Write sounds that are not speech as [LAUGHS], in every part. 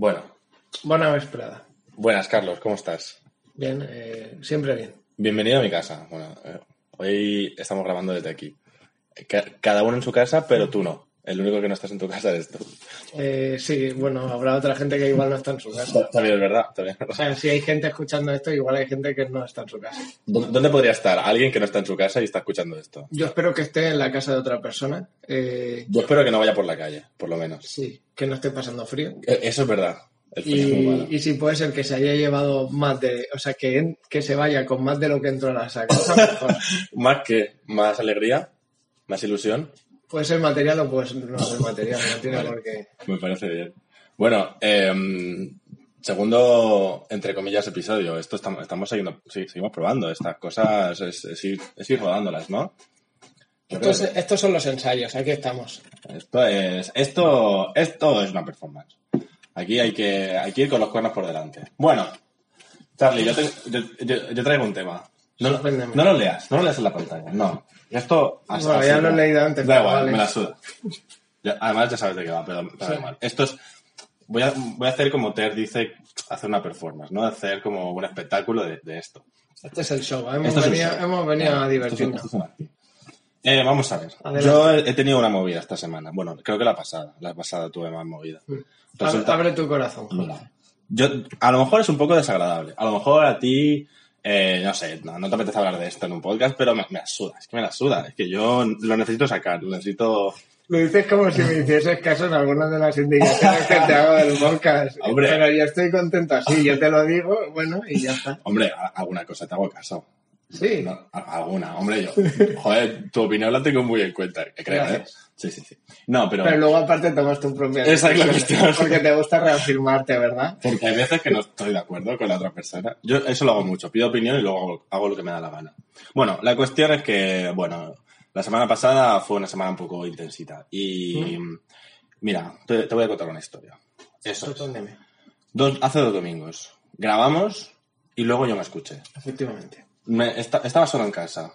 Bueno, Buena vesprada. buenas Carlos, ¿cómo estás? Bien, eh, siempre bien. Bienvenido a mi casa. Bueno, eh, hoy estamos grabando desde aquí. Ca- Cada uno en su casa, pero tú no. El único que no estás en tu casa eres tú. Eh, sí, bueno, habrá otra gente que igual no está en su casa. [LAUGHS] También es verdad. también es O verdad. sea, si hay gente escuchando esto, igual hay gente que no está en su casa. ¿Dó- ¿Dónde podría estar alguien que no está en su casa y está escuchando esto? Yo espero que esté en la casa de otra persona. Eh, Yo espero que no vaya por la calle, por lo menos. sí, que no esté pasando frío. Eh, Eso es verdad. El frío es muy Y, malo. y si puede ser que se haya llevado más de. O sea, que, en- que se vaya con más de lo que entró a esa casa, mejor. [LAUGHS] Más que más alegría, más ilusión, Puede ser material o puede ser no ser material, no tiene Vale. por qué. me parece bien. Bueno, em, segundo, entre comillas, episodio. Esto estamos, estamos siguiendo, sí, seguimos probando estas cosas, es, es ir, es ir rodándolas, ¿no? Estos, estos son los ensayos, aquí estamos. Esto es, esto, esto es una performance. Aquí hay que, hay que ir con los cuernos por delante. Bueno, Charlie, yo, te- yo, yo- yo traigo un tema. No, no lo leas, no lo leas en la pantalla, no. Esto, Bueno, ya lo he leído antes, Da igual, vale. me la suda. Ya- además ya sabes de qué va, pero, pero da Sí. igual. Esto es, voy a, voy a hacer como Ter dice, hacer una performance, ¿no? Hacer como un espectáculo de, de esto. Este es el show. Hemos Esto es un venido, show. hemos venido a Esto es un- divertirnos. esto es. Eh, vamos a ver. Adelante. Yo he, he tenido una movida esta semana. Bueno, creo que la pasada. La pasada tuve más movida. Resulta- Abre tu corazón. Yo, a lo mejor es un poco desagradable. A lo mejor a ti, eh, no sé, no, no te apetece hablar de esto en un podcast, pero me, me suda. Es que me la suda. Es que yo lo necesito sacar. Lo necesito. Lo dices como si me hicieses caso en algunas de las indicaciones que te hago del podcast. Hombre. Pero yo estoy contento así. Yo te lo digo, bueno, y ya está. Hombre, alguna cosa te hago caso. Sí. No, alguna, hombre, yo. Joder, tu opinión la tengo muy en cuenta, creo, ¿eh? Sí, sí, sí. No, pero. Pero luego aparte tomas tu propia Esa es la cuestión. Porque te gusta reafirmarte, ¿verdad? Porque hay veces que no estoy de acuerdo con la otra persona. Yo eso lo hago mucho, pido opinión y luego hago, hago lo que me da la gana. Bueno, la cuestión es que, bueno, la semana pasada fue una semana un poco intensita. Y mira, te, te voy a contar una historia. Eso. es. Dos, hace dos domingos. Grabamos y luego yo me escuché. Efectivamente. Me- esta- estaba solo en casa.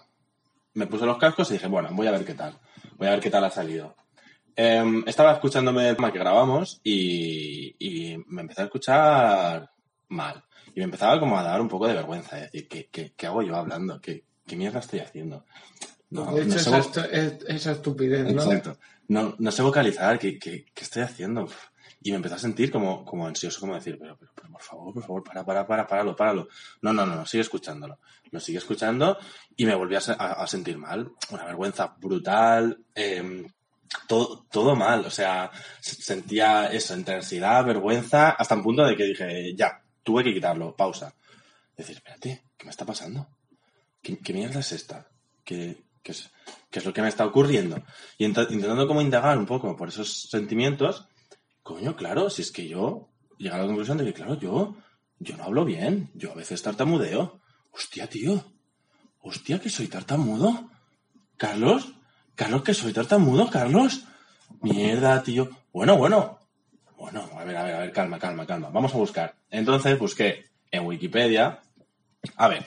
Me puse los cascos y dije, bueno, voy a ver qué tal. Voy a ver qué tal ha salido. Em, estaba escuchándome el tema que grabamos y, y me empecé a escuchar mal. Y me empezaba como a dar un poco de vergüenza. Es decir, ¿qué, qué, qué hago yo hablando? ¿Qué, qué mierda estoy haciendo? No, de hecho, no sé esa, vo- es- esa estupidez, ¿no? Exacto. No, no sé vocalizar, ¿qué, qué, qué estoy haciendo? Uf. Y me empecé a sentir como, como ansioso, como decir, pero, pero, pero, por favor, por favor, para, para, para, páralo, páralo. No, no, no, no, sigue escuchándolo. Lo sigue escuchando y me volví a, a- a sentir mal. Una vergüenza brutal, em, todo, todo mal. O sea, sentía eso, entre ansiedad, vergüenza, hasta un punto de que dije, ya, tuve que quitarlo, pausa. Decir, espérate, ¿qué me está pasando? ¿Qué, qué mierda es esta? ¿Qué, qué es, qué es lo que me está ocurriendo? Y int- intentando como indagar un poco por esos sentimientos, coño, claro, si es que yo llegué a la conclusión de que, claro, yo, yo no hablo bien, yo a veces tartamudeo. Hostia, tío, hostia, que soy tartamudo. Carlos, Carlos, que soy tartamudo, Carlos. Mierda, tío. Bueno, bueno. Bueno, a ver, a ver, a ver, calma, calma, calma. Vamos a buscar. Entonces busqué en Wikipedia. A ver,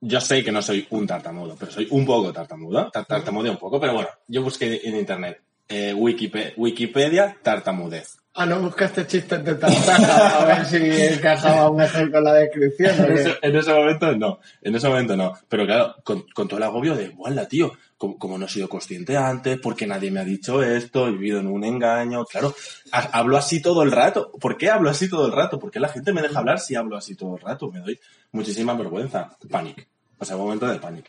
yo sé que no soy un tartamudo, pero soy un poco tartamudo. Tar- Tartamudeo un poco, pero bueno, yo busqué en internet eh, Wikipe- Wikipedia tartamudez. Ah, no buscaste chistes de tartaja a ver si encajaba mejor con la descripción. ¿o En ese, en ese momento no, en ese momento no. Pero claro, con, con todo el agobio de, igual tío, como, como no he sido consciente antes, porque nadie me ha dicho esto, he vivido en un engaño, claro, ha- hablo así todo el rato. ¿Por qué hablo así todo el rato? ¿Por qué la gente me deja hablar si hablo así todo el rato? Me doy muchísima vergüenza. Panic. O sea, un momento de pánico.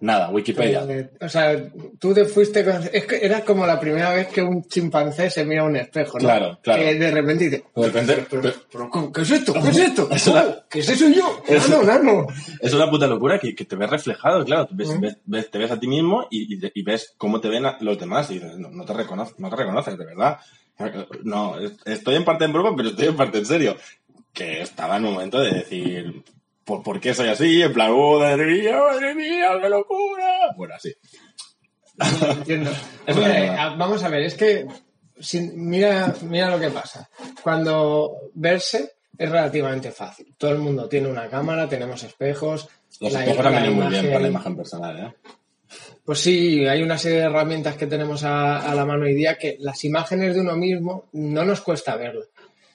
Nada, Wikipedia. Eh, O sea, tú te fuiste con... Es que era como la primera vez que un chimpancé se mira a un espejo, ¿no? Claro, claro. Que de repente dice... De repente, Pero, pero- pero, ¿cómo- ¿qué es esto? ¿Qué es [LAUGHS] esto? Es una- ¿Cómo? ¿Qué es eso yo? Es- No, no, no. Es una puta locura que, que te ves reflejado, claro. Ves, Mm. ves- ves- te ves a ti mismo y, y te- y ves cómo te ven los demás y dices, no, no te reconoces, no te reconoces, de verdad. No, estoy en parte en broma, pero estoy en parte en serio. Que estaba en un momento de decir, ¿por, por qué soy así? En plan, oh, madre mía, madre mía, qué locura. Bueno, así. Entiendo. [LAUGHS] Es que, vamos a ver, es que sin- mira, mira lo que pasa. Cuando verse es relativamente fácil. Todo el mundo tiene una cámara, tenemos espejos. Los la- espejos venido muy bien para la imagen personal, ¿eh? Pues sí, hay una serie de herramientas que tenemos a, a la mano hoy día que las imágenes de uno mismo no nos cuesta verlas.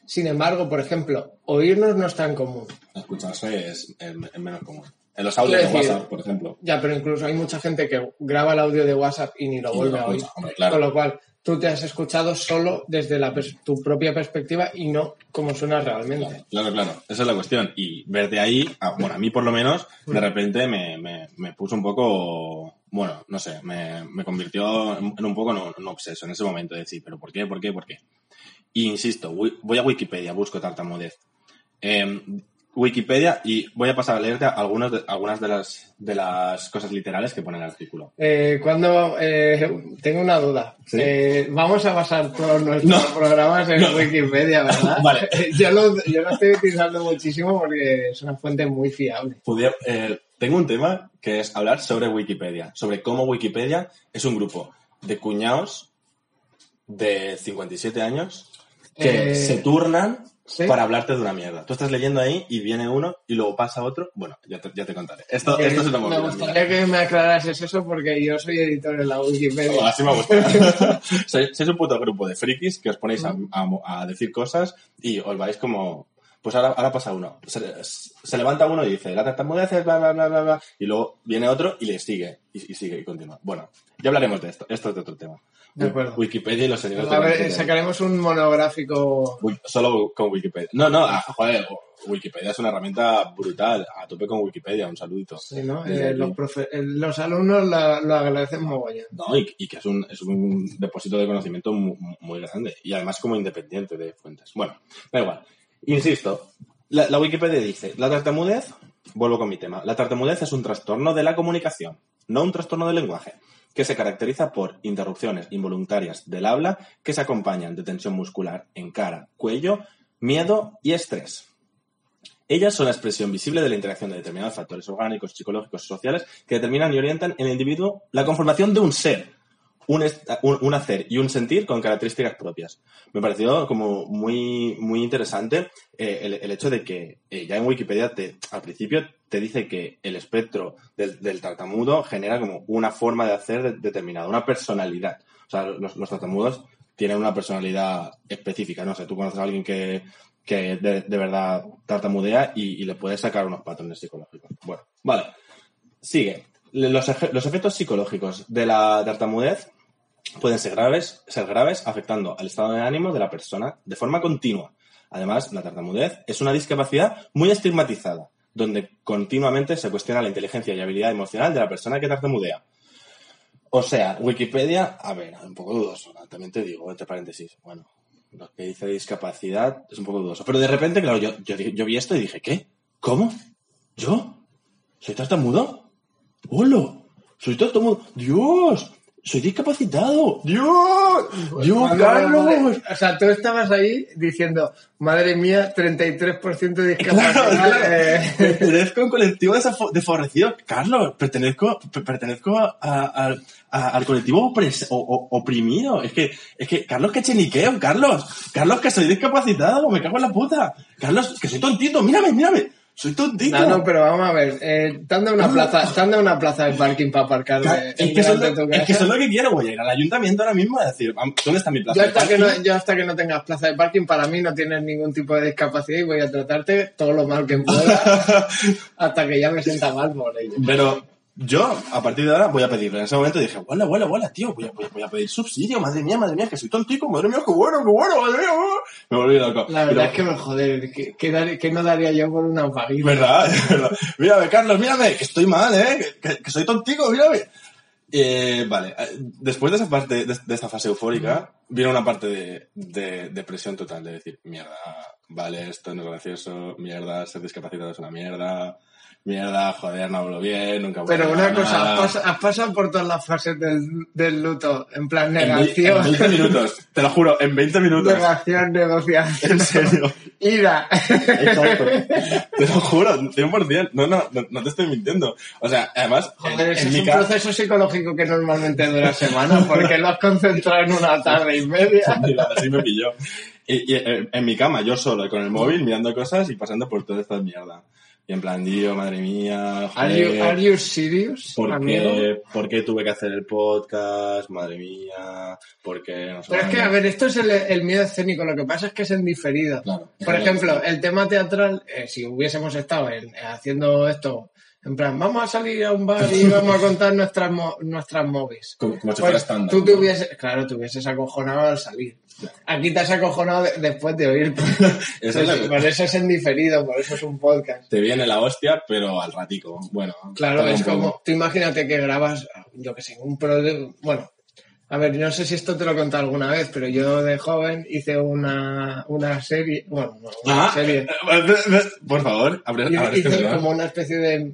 Sin embargo, por ejemplo, oírnos no es tan común. Escucharse es, es- es menos común. En los audios de WhatsApp, por ejemplo. Ya, pero incluso hay mucha gente que graba el audio de WhatsApp y ni lo Y vuelve no a oír. escucha, hombre, claro. Con lo cual, tú te has escuchado solo desde la tu propia perspectiva y no como suena realmente. Claro, claro, esa es la cuestión. Y verte ahí, a- bueno, a mí por lo menos, de repente me, me, me puso un poco, bueno, no sé, me, me convirtió en, en un poco en un obseso en ese momento de decir, pero ¿por qué, por qué, por qué? Y insisto, voy a Wikipedia, busco tartamudez. Em, Wikipedia y voy a pasar a leerte algunos de- algunas de las, de las cosas literales que pone el artículo. Eh, cuando eh, tengo una duda, Sí. Eh, vamos a basar todos nuestros No. programas en No. Wikipedia, ¿verdad? [LAUGHS] Vale. [LAUGHS] yo, lo, yo lo estoy utilizando muchísimo porque es una fuente muy fiable. Pudiera- tengo un tema que es hablar sobre Wikipedia, sobre cómo Wikipedia es un grupo de cuñados de 57 años que Eh, se turnan ¿sí? para hablarte de una mierda. Tú estás leyendo ahí y viene uno y luego pasa otro. Bueno, ya te, ya te contaré. Esto, Eh, esto es una me gustaría que me aclarases eso porque yo soy editor en la Wikipedia. mira. Así me gusta. [LAUGHS] sois, sois un puto grupo de frikis que os ponéis a, a- a decir cosas y os vais como... Pues ahora, ahora pasa uno. Se, se levanta uno y dice, la tartamudez es bla, bla, bla, bla, bla. Y luego viene otro y le sigue. Y, y sigue y continúa. Bueno, ya hablaremos de esto. Esto es de otro tema. De acuerdo. Wikipedia y los señores de A ver, sacaremos un monográfico. Solo con Wikipedia. No, no, ah, joder, Wikipedia es una herramienta brutal. A tope con Wikipedia, un saludito. Sí, ¿no? Eh, los, profe- eh, los alumnos la- lo agradecen mogollón. No, y, y que es un, es un depósito de conocimiento mu- mu- muy, grande. Y además como independiente de fuentes. Bueno, da igual. Insisto, la, la Wikipedia dice, la tartamudez, vuelvo con mi tema, la tartamudez es un trastorno de la comunicación, no un trastorno del lenguaje, que se caracteriza por interrupciones involuntarias del habla que se acompañan de tensión muscular en cara, cuello, miedo y estrés. Ellas son la expresión visible de la interacción de determinados factores orgánicos, psicológicos y sociales que determinan y orientan en el individuo la conformación de un ser, un, un- hacer y un sentir con características propias. Me pareció como muy, muy interesante eh, el, hecho de que eh, ya en Wikipedia te, al principio te dice que el espectro del, tartamudo genera como una forma de hacer de- determinada, una personalidad. O sea, los, tartamudos tienen una personalidad específica. No sé, tú conoces a alguien que, que de, verdad tartamudea y, y le puedes sacar unos patrones psicológicos. Bueno, vale. Sigue. Los, los efectos psicológicos de la tartamudez pueden ser graves, ser graves, afectando al estado de ánimo de la persona de forma continua. Además, la tartamudez es una discapacidad muy estigmatizada, donde continuamente se cuestiona la inteligencia y habilidad emocional de la persona que tartamudea. O sea, Wikipedia, a ver, un poco dudoso, también te digo, entre paréntesis, bueno, lo que dice discapacidad es un poco dudoso. Pero de repente, claro, yo, yo, yo vi esto y dije, ¿qué? ¿Cómo? ¿Yo? ¿Soy tartamudo? ¡Hola! ¡Soy tartamudo! ¡Dios! ¡Soy discapacitado! ¡Dios! ¡Dios, Cuando- Carlos! O sea, tú estabas ahí diciendo, madre mía, 33% de discapacidad. Claro, eh, Pertenezco a un colectivo desfavorecido. Carlos, pertenezco, per- pertenezco a- a- a- al colectivo opres- o- o- oprimido. Es que, es que, Carlos, que cheniqueo, Carlos. Carlos, que soy discapacitado, me cago en la puta. Carlos, que soy tontito, mírame, mírame. Soy tontito. No, no, pero vamos a ver. Eh, han dado una plaza, dado una plaza de parking para aparcar es, que de lo, es que eso es lo que quiero, voy a ir al ayuntamiento ahora mismo a decir, "Vam- ¿dónde está mi plaza? Yo de hasta, que parking?". no, yo hasta que no tengas plaza de parking, para mí no tienes ningún tipo de discapacidad y voy a tratarte todo lo mal que pueda [LAUGHS] hasta que ya me sienta mal por ello. Pero yo, a partir de ahora, voy a pedirlo. En ese momento dije, huela, huela, huela, tío, voy a, voy a- voy a pedir subsidio, madre mía, madre mía, que soy tontico, madre mía, qué bueno, qué bueno, madre mía. uh". Me volví loco. La Pero- verdad es que me joder, que, que dar- que no daría yo por una paguita. ¿Verdad? [LAUGHS] verdad. Mírame, Carlos, mírame, que estoy mal, ¿eh? Que, soy tontico, mírame. Eh, vale, eh, después de esa parte, de, de esta fase eufórica, viene una parte de, de depresión total, de decir, mierda, vale, esto no es gracioso, mierda, ser discapacitado es una mierda, mierda, joder, no hablo bien, nunca Pero una cosa, has, pas- has pasado por todas las fases del, del luto, en plan En negación, En 20 minutos, te lo juro, en 20 minutos. negación, negociación, En serio. ira. Exacto. Te lo juro, 100%. No, no, no, no te estoy mintiendo. O sea, además, en- Joder, en, es mi un casa... proceso psicológico que normalmente dura semanas, porque lo has concentrado en una tarde y media. [LAUGHS] Así me pilló. Y, y, eh, en mi cama, yo solo, con el móvil, mirando cosas y pasando por toda esta mierda. Y en plan, Dio, madre mía, Are you, are you serious, ¿por, qué, ¿por qué tuve que hacer el podcast? Madre mía, ¿por qué? No sé Pero es que, a ver, esto es el, el miedo escénico, lo que pasa es que es en diferido. Claro. Por ejemplo, el tema teatral, eh, si hubiésemos estado en- haciendo esto, en plan, vamos a salir a un bar y vamos a contar nuestras, mo- nuestras movies. Como, como Pues estándar. tú te ¿no? hubieses, claro, te hubieses acojonado al salir. Aquí te has acojonado de- después de oír. [LAUGHS] Es por eso es en diferido, por eso es un podcast. Te viene la hostia, pero al ratico. Bueno. Claro, es como, tú imagínate que grabas, yo que sé, un pro bueno, a ver, no sé si esto te lo he contado alguna vez, pero yo de joven hice una, una serie, bueno, no, una Ah, serie, Por favor, abre, abre hice como una especie de,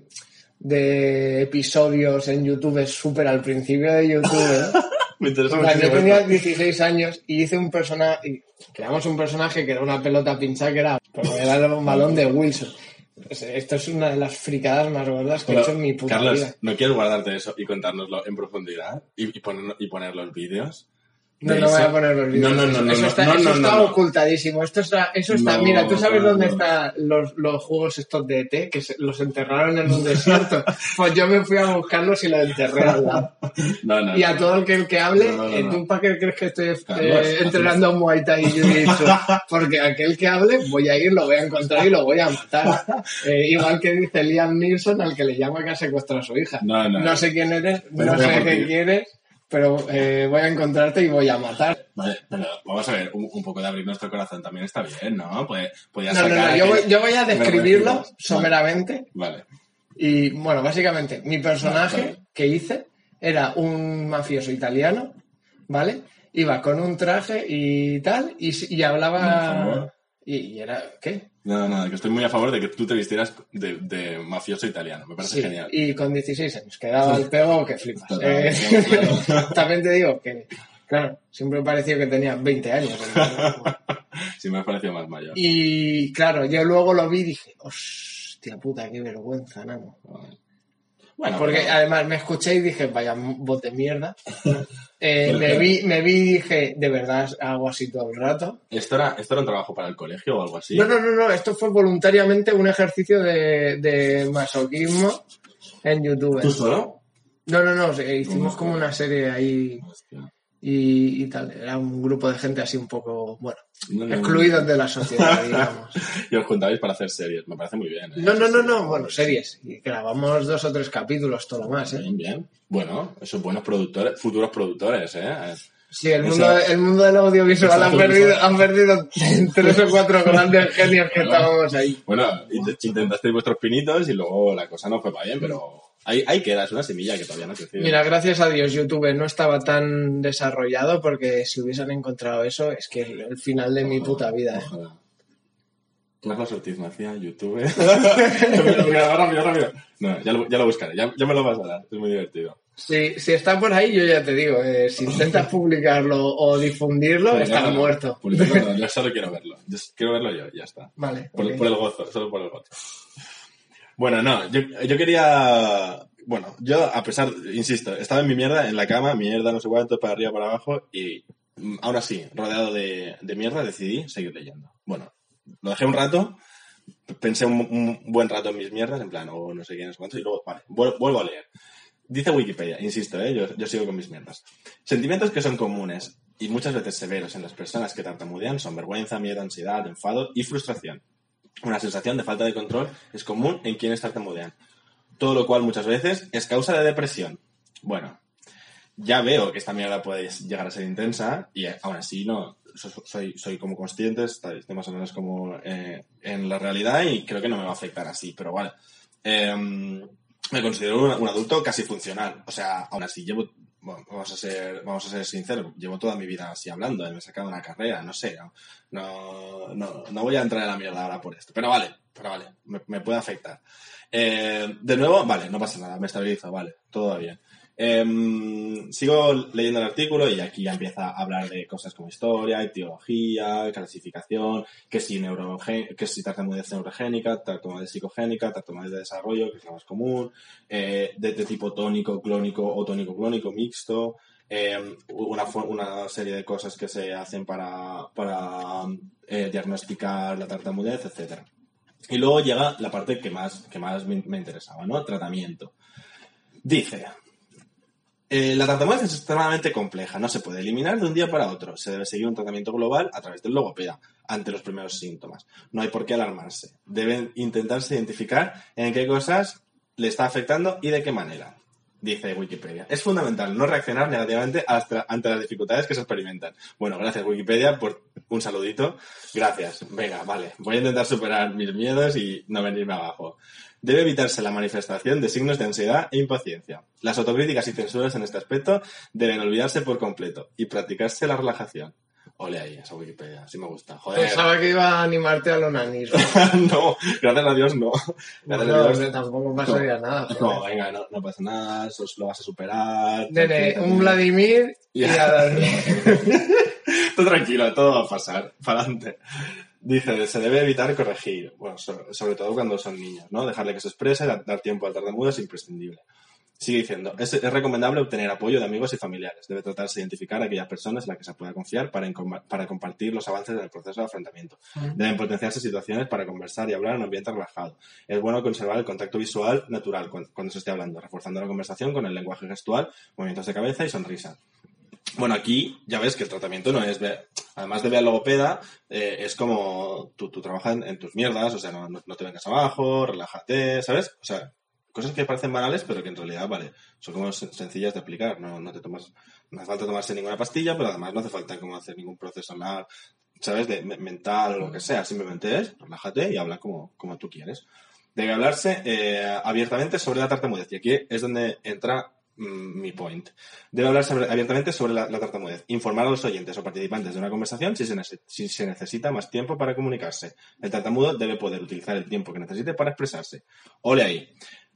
de episodios en YouTube súper al principio de YouTube, ¿no? [LAUGHS] Me interesa O sea, yo tenía 16 años y hice un personaje, creamos un personaje que era una pelota pinchada que era, pero era un balón de Wilson. Pues, Esto es una de las fricadas más gordas que he hecho en mi puta Carlos, vida. ¿no quieres guardarte eso y contárnoslo en profundidad? ¿Y, y, poner, y poner los vídeos? No, no voy a poner los vídeos. No, no, no, no, eso no, está, no, eso no, está no, no. ocultadísimo. Esto está, eso está. No, mira, ¿tú sabes no, dónde no. están los, los juegos estos de ET? Que se- los enterraron en un [LAUGHS] desierto. pues yo me fui a buscarlos y los enterré al lado. [LAUGHS] No, no. Y a no. todo el que, el que hable, No, no, no, eh, no. ¿tú para qué crees que estoy eh, entrenando Muay Thai y Jiu-Jitsu? [LAUGHS] Porque aquel que hable, voy a ir, lo voy a encontrar y lo voy a matar. Eh, igual que dice Liam Neeson al que le llama que ha secuestrado a su hija. No, no. sé quién eres, Pero no a sé qué quieres, pero eh, voy a encontrarte y voy a matar. Vale, pero vamos a ver, un, un poco de abrir nuestro corazón también está bien, ¿no? Pues, podías No, no, no, yo voy, yo voy a describirlo someramente. Vale. Y bueno, básicamente, mi personaje Vale. que hice era un mafioso italiano, ¿vale? Iba con un traje y tal, y, y hablaba. Y, y era. ¿Qué? No, no, que estoy muy a favor de que tú te vistieras de, de mafioso italiano. Me parece Sí, genial. y con 16 años, que daba el pego que flipas. [LAUGHS] Claro, Eh, claro. [LAUGHS] también te digo que, claro, siempre me pareció que tenía 20 años. [LAUGHS] Sí, me ha parecido más mayor. Y claro, yo luego lo vi y dije, hostia puta, qué vergüenza, nano. Bueno, Porque además me escuché y dije, vaya bot de mierda. Eh, ¿Por me, vi, me vi y dije, de verdad hago así todo el rato. ¿Esto era, ¿Esto era un trabajo para el colegio o algo así? No, no, no, no, esto fue voluntariamente un ejercicio de, de masoquismo en YouTube. ¿Tú solo? No, no, no, hicimos como una serie ahí Hostia. Y, y tal. Era un grupo de gente así un poco, bueno, No, no, no. excluidos de la sociedad, [LAUGHS] digamos. Y os juntabais para hacer series. Me parece muy bien. ¿eh? No, no, no, no, bueno, series. Y grabamos dos o tres capítulos, todo lo más, ¿eh? Bien, bien. Bueno, esos buenos productores, futuros productores, ¿eh? Sí, el Eso- mundo, el mundo del audiovisual Eso han perdido, han perdido [LAUGHS] tres o cuatro [LAUGHS] grandes genios que estábamos ahí. Bueno, int- intentasteis vuestros pinitos y luego la cosa no fue para bien, pero ahí, ahí queda, es una semilla que todavía no ha crecido. Mira, gracias a Dios YouTube no estaba tan desarrollado porque si hubiesen encontrado eso es que el, el final de mi puta vida. ¿eh? Ojalá. Carlos Ortiz Macía, YouTube. [LAUGHS] Mira, rápido, rápido. No, ya lo, ya lo buscaré, ya, ya me lo vas a dar, es muy divertido. Si, si está por ahí, yo ya te digo, eh, si intentas [LAUGHS] publicarlo o difundirlo, Pero está no, no, muerto. no, [LAUGHS] yo solo quiero verlo. Yo quiero verlo yo, ya está. Vale. Por el gozo, solo por el gozo. Bueno, no, yo, quería. Bueno, yo, a pesar, insisto, estaba en mi mierda, en la cama, mierda, no sé cuánto, para arriba, para abajo, y mm, aún así, rodeado de, de mierda, decidí seguir leyendo. Bueno, lo dejé un rato, pensé un, buen rato en mis mierdas, en plan, o no sé qué, no sé cuánto, y luego, vale, vuel- vuelvo a leer. Dice Wikipedia, insisto, ¿eh? yo, yo sigo con mis mierdas. Sentimientos que son comunes y muchas veces severos en las personas que tartamudean son vergüenza, miedo, ansiedad, enfado y frustración. Una sensación de falta de control es común en quienes tartamudean, todo lo cual muchas veces es causa de depresión. Bueno, ya veo que esta mierda puede llegar a ser intensa y eh, aún así no so- soy, soy como consciente, estoy más o menos como eh, en la realidad y creo que no me va a afectar así, pero vale. Em, me considero un, un adulto casi funcional, o sea, aún así llevo vamos a ser, vamos a ser sinceros, llevo toda mi vida así hablando, me he sacado una carrera, no sé, no, no, no, voy a entrar en la mierda ahora por esto, pero vale, pero vale, me, puede afectar. Eh, de nuevo, vale, no pasa nada, me estabilizo, vale, todo va bien. Em, sigo leyendo el artículo y aquí ya empieza a hablar de cosas como historia, etiología, clasificación, que si, que si tartamudez neurogénica, tartamudez psicogénica, tartamudez de desarrollo, que es la más común, eh, de, tipo tónico, clónico o tónico-clónico mixto, em, una, serie de cosas que se hacen para, para eh, diagnosticar la tartamudez, etc. Y luego llega la parte que más, que más me, me interesaba, ¿no? Tratamiento. Dice, eh, la tartamudez es extremadamente compleja, no se puede eliminar de un día para otro. Se debe seguir un tratamiento global a través del logopeda ante los primeros síntomas. No hay por qué alarmarse. Deben intentarse identificar en qué cosas le está afectando y de qué manera, dice Wikipedia. Es fundamental no reaccionar negativamente ante las dificultades que se experimentan. Bueno, gracias Wikipedia por un saludito. Gracias. Venga, vale. Voy a intentar superar mis miedos y no venirme abajo. Debe evitarse la manifestación de signos de ansiedad e impaciencia. Las autocríticas y censuras en este aspecto deben olvidarse por completo y practicarse la relajación. Ole ahí, esa Wikipedia, sí me gusta. Joder. Pensaba que iba a animarte al onanismo. [LAUGHS] no, gracias a Dios no. Gracias a Dios. tampoco pasaría nada. No, venga, no, no, pasa nada, eso lo vas a superar. Nene, un Vladimir y a [LAUGHS] Todo tranquilo, todo va a pasar, para adelante. Dice, se debe evitar corregir, bueno, sobre, todo cuando son niños, ¿no? Dejarle que se exprese, dar, tiempo al tartamudo es imprescindible. Sigue diciendo, es, recomendable obtener apoyo de amigos y familiares. Debe tratarse de identificar a aquellas personas en las que se pueda confiar para, para compartir los avances del proceso de afrontamiento. Deben potenciarse situaciones para conversar y hablar en un ambiente relajado. Es bueno conservar el contacto visual natural cuando, cuando se esté hablando, reforzando la conversación con el lenguaje gestual, movimientos de cabeza y sonrisa. Bueno, aquí ya ves que el tratamiento no es, además de ver logopeda, eh, es como tú, trabajas en, tus mierdas, o sea, no, no, te vengas abajo, relájate, ¿sabes? O sea, cosas que parecen banales, pero que en realidad, vale, son como sencillas de aplicar, no, no te tomas, no hace falta tomarse ninguna pastilla, pero además no hace falta como hacer ningún proceso ¿sabes? De mental o lo que sea, simplemente es, relájate y habla como, como tú quieres. Debe hablarse eh, abiertamente sobre la tartamudez, y aquí es donde entra Mm, mi point. Debe hablar abiertamente sobre la, tartamudez. Informar a los oyentes o participantes de una conversación si se, necesita más tiempo para comunicarse. El tartamudo debe poder utilizar el tiempo que necesite para expresarse. Ole ahí.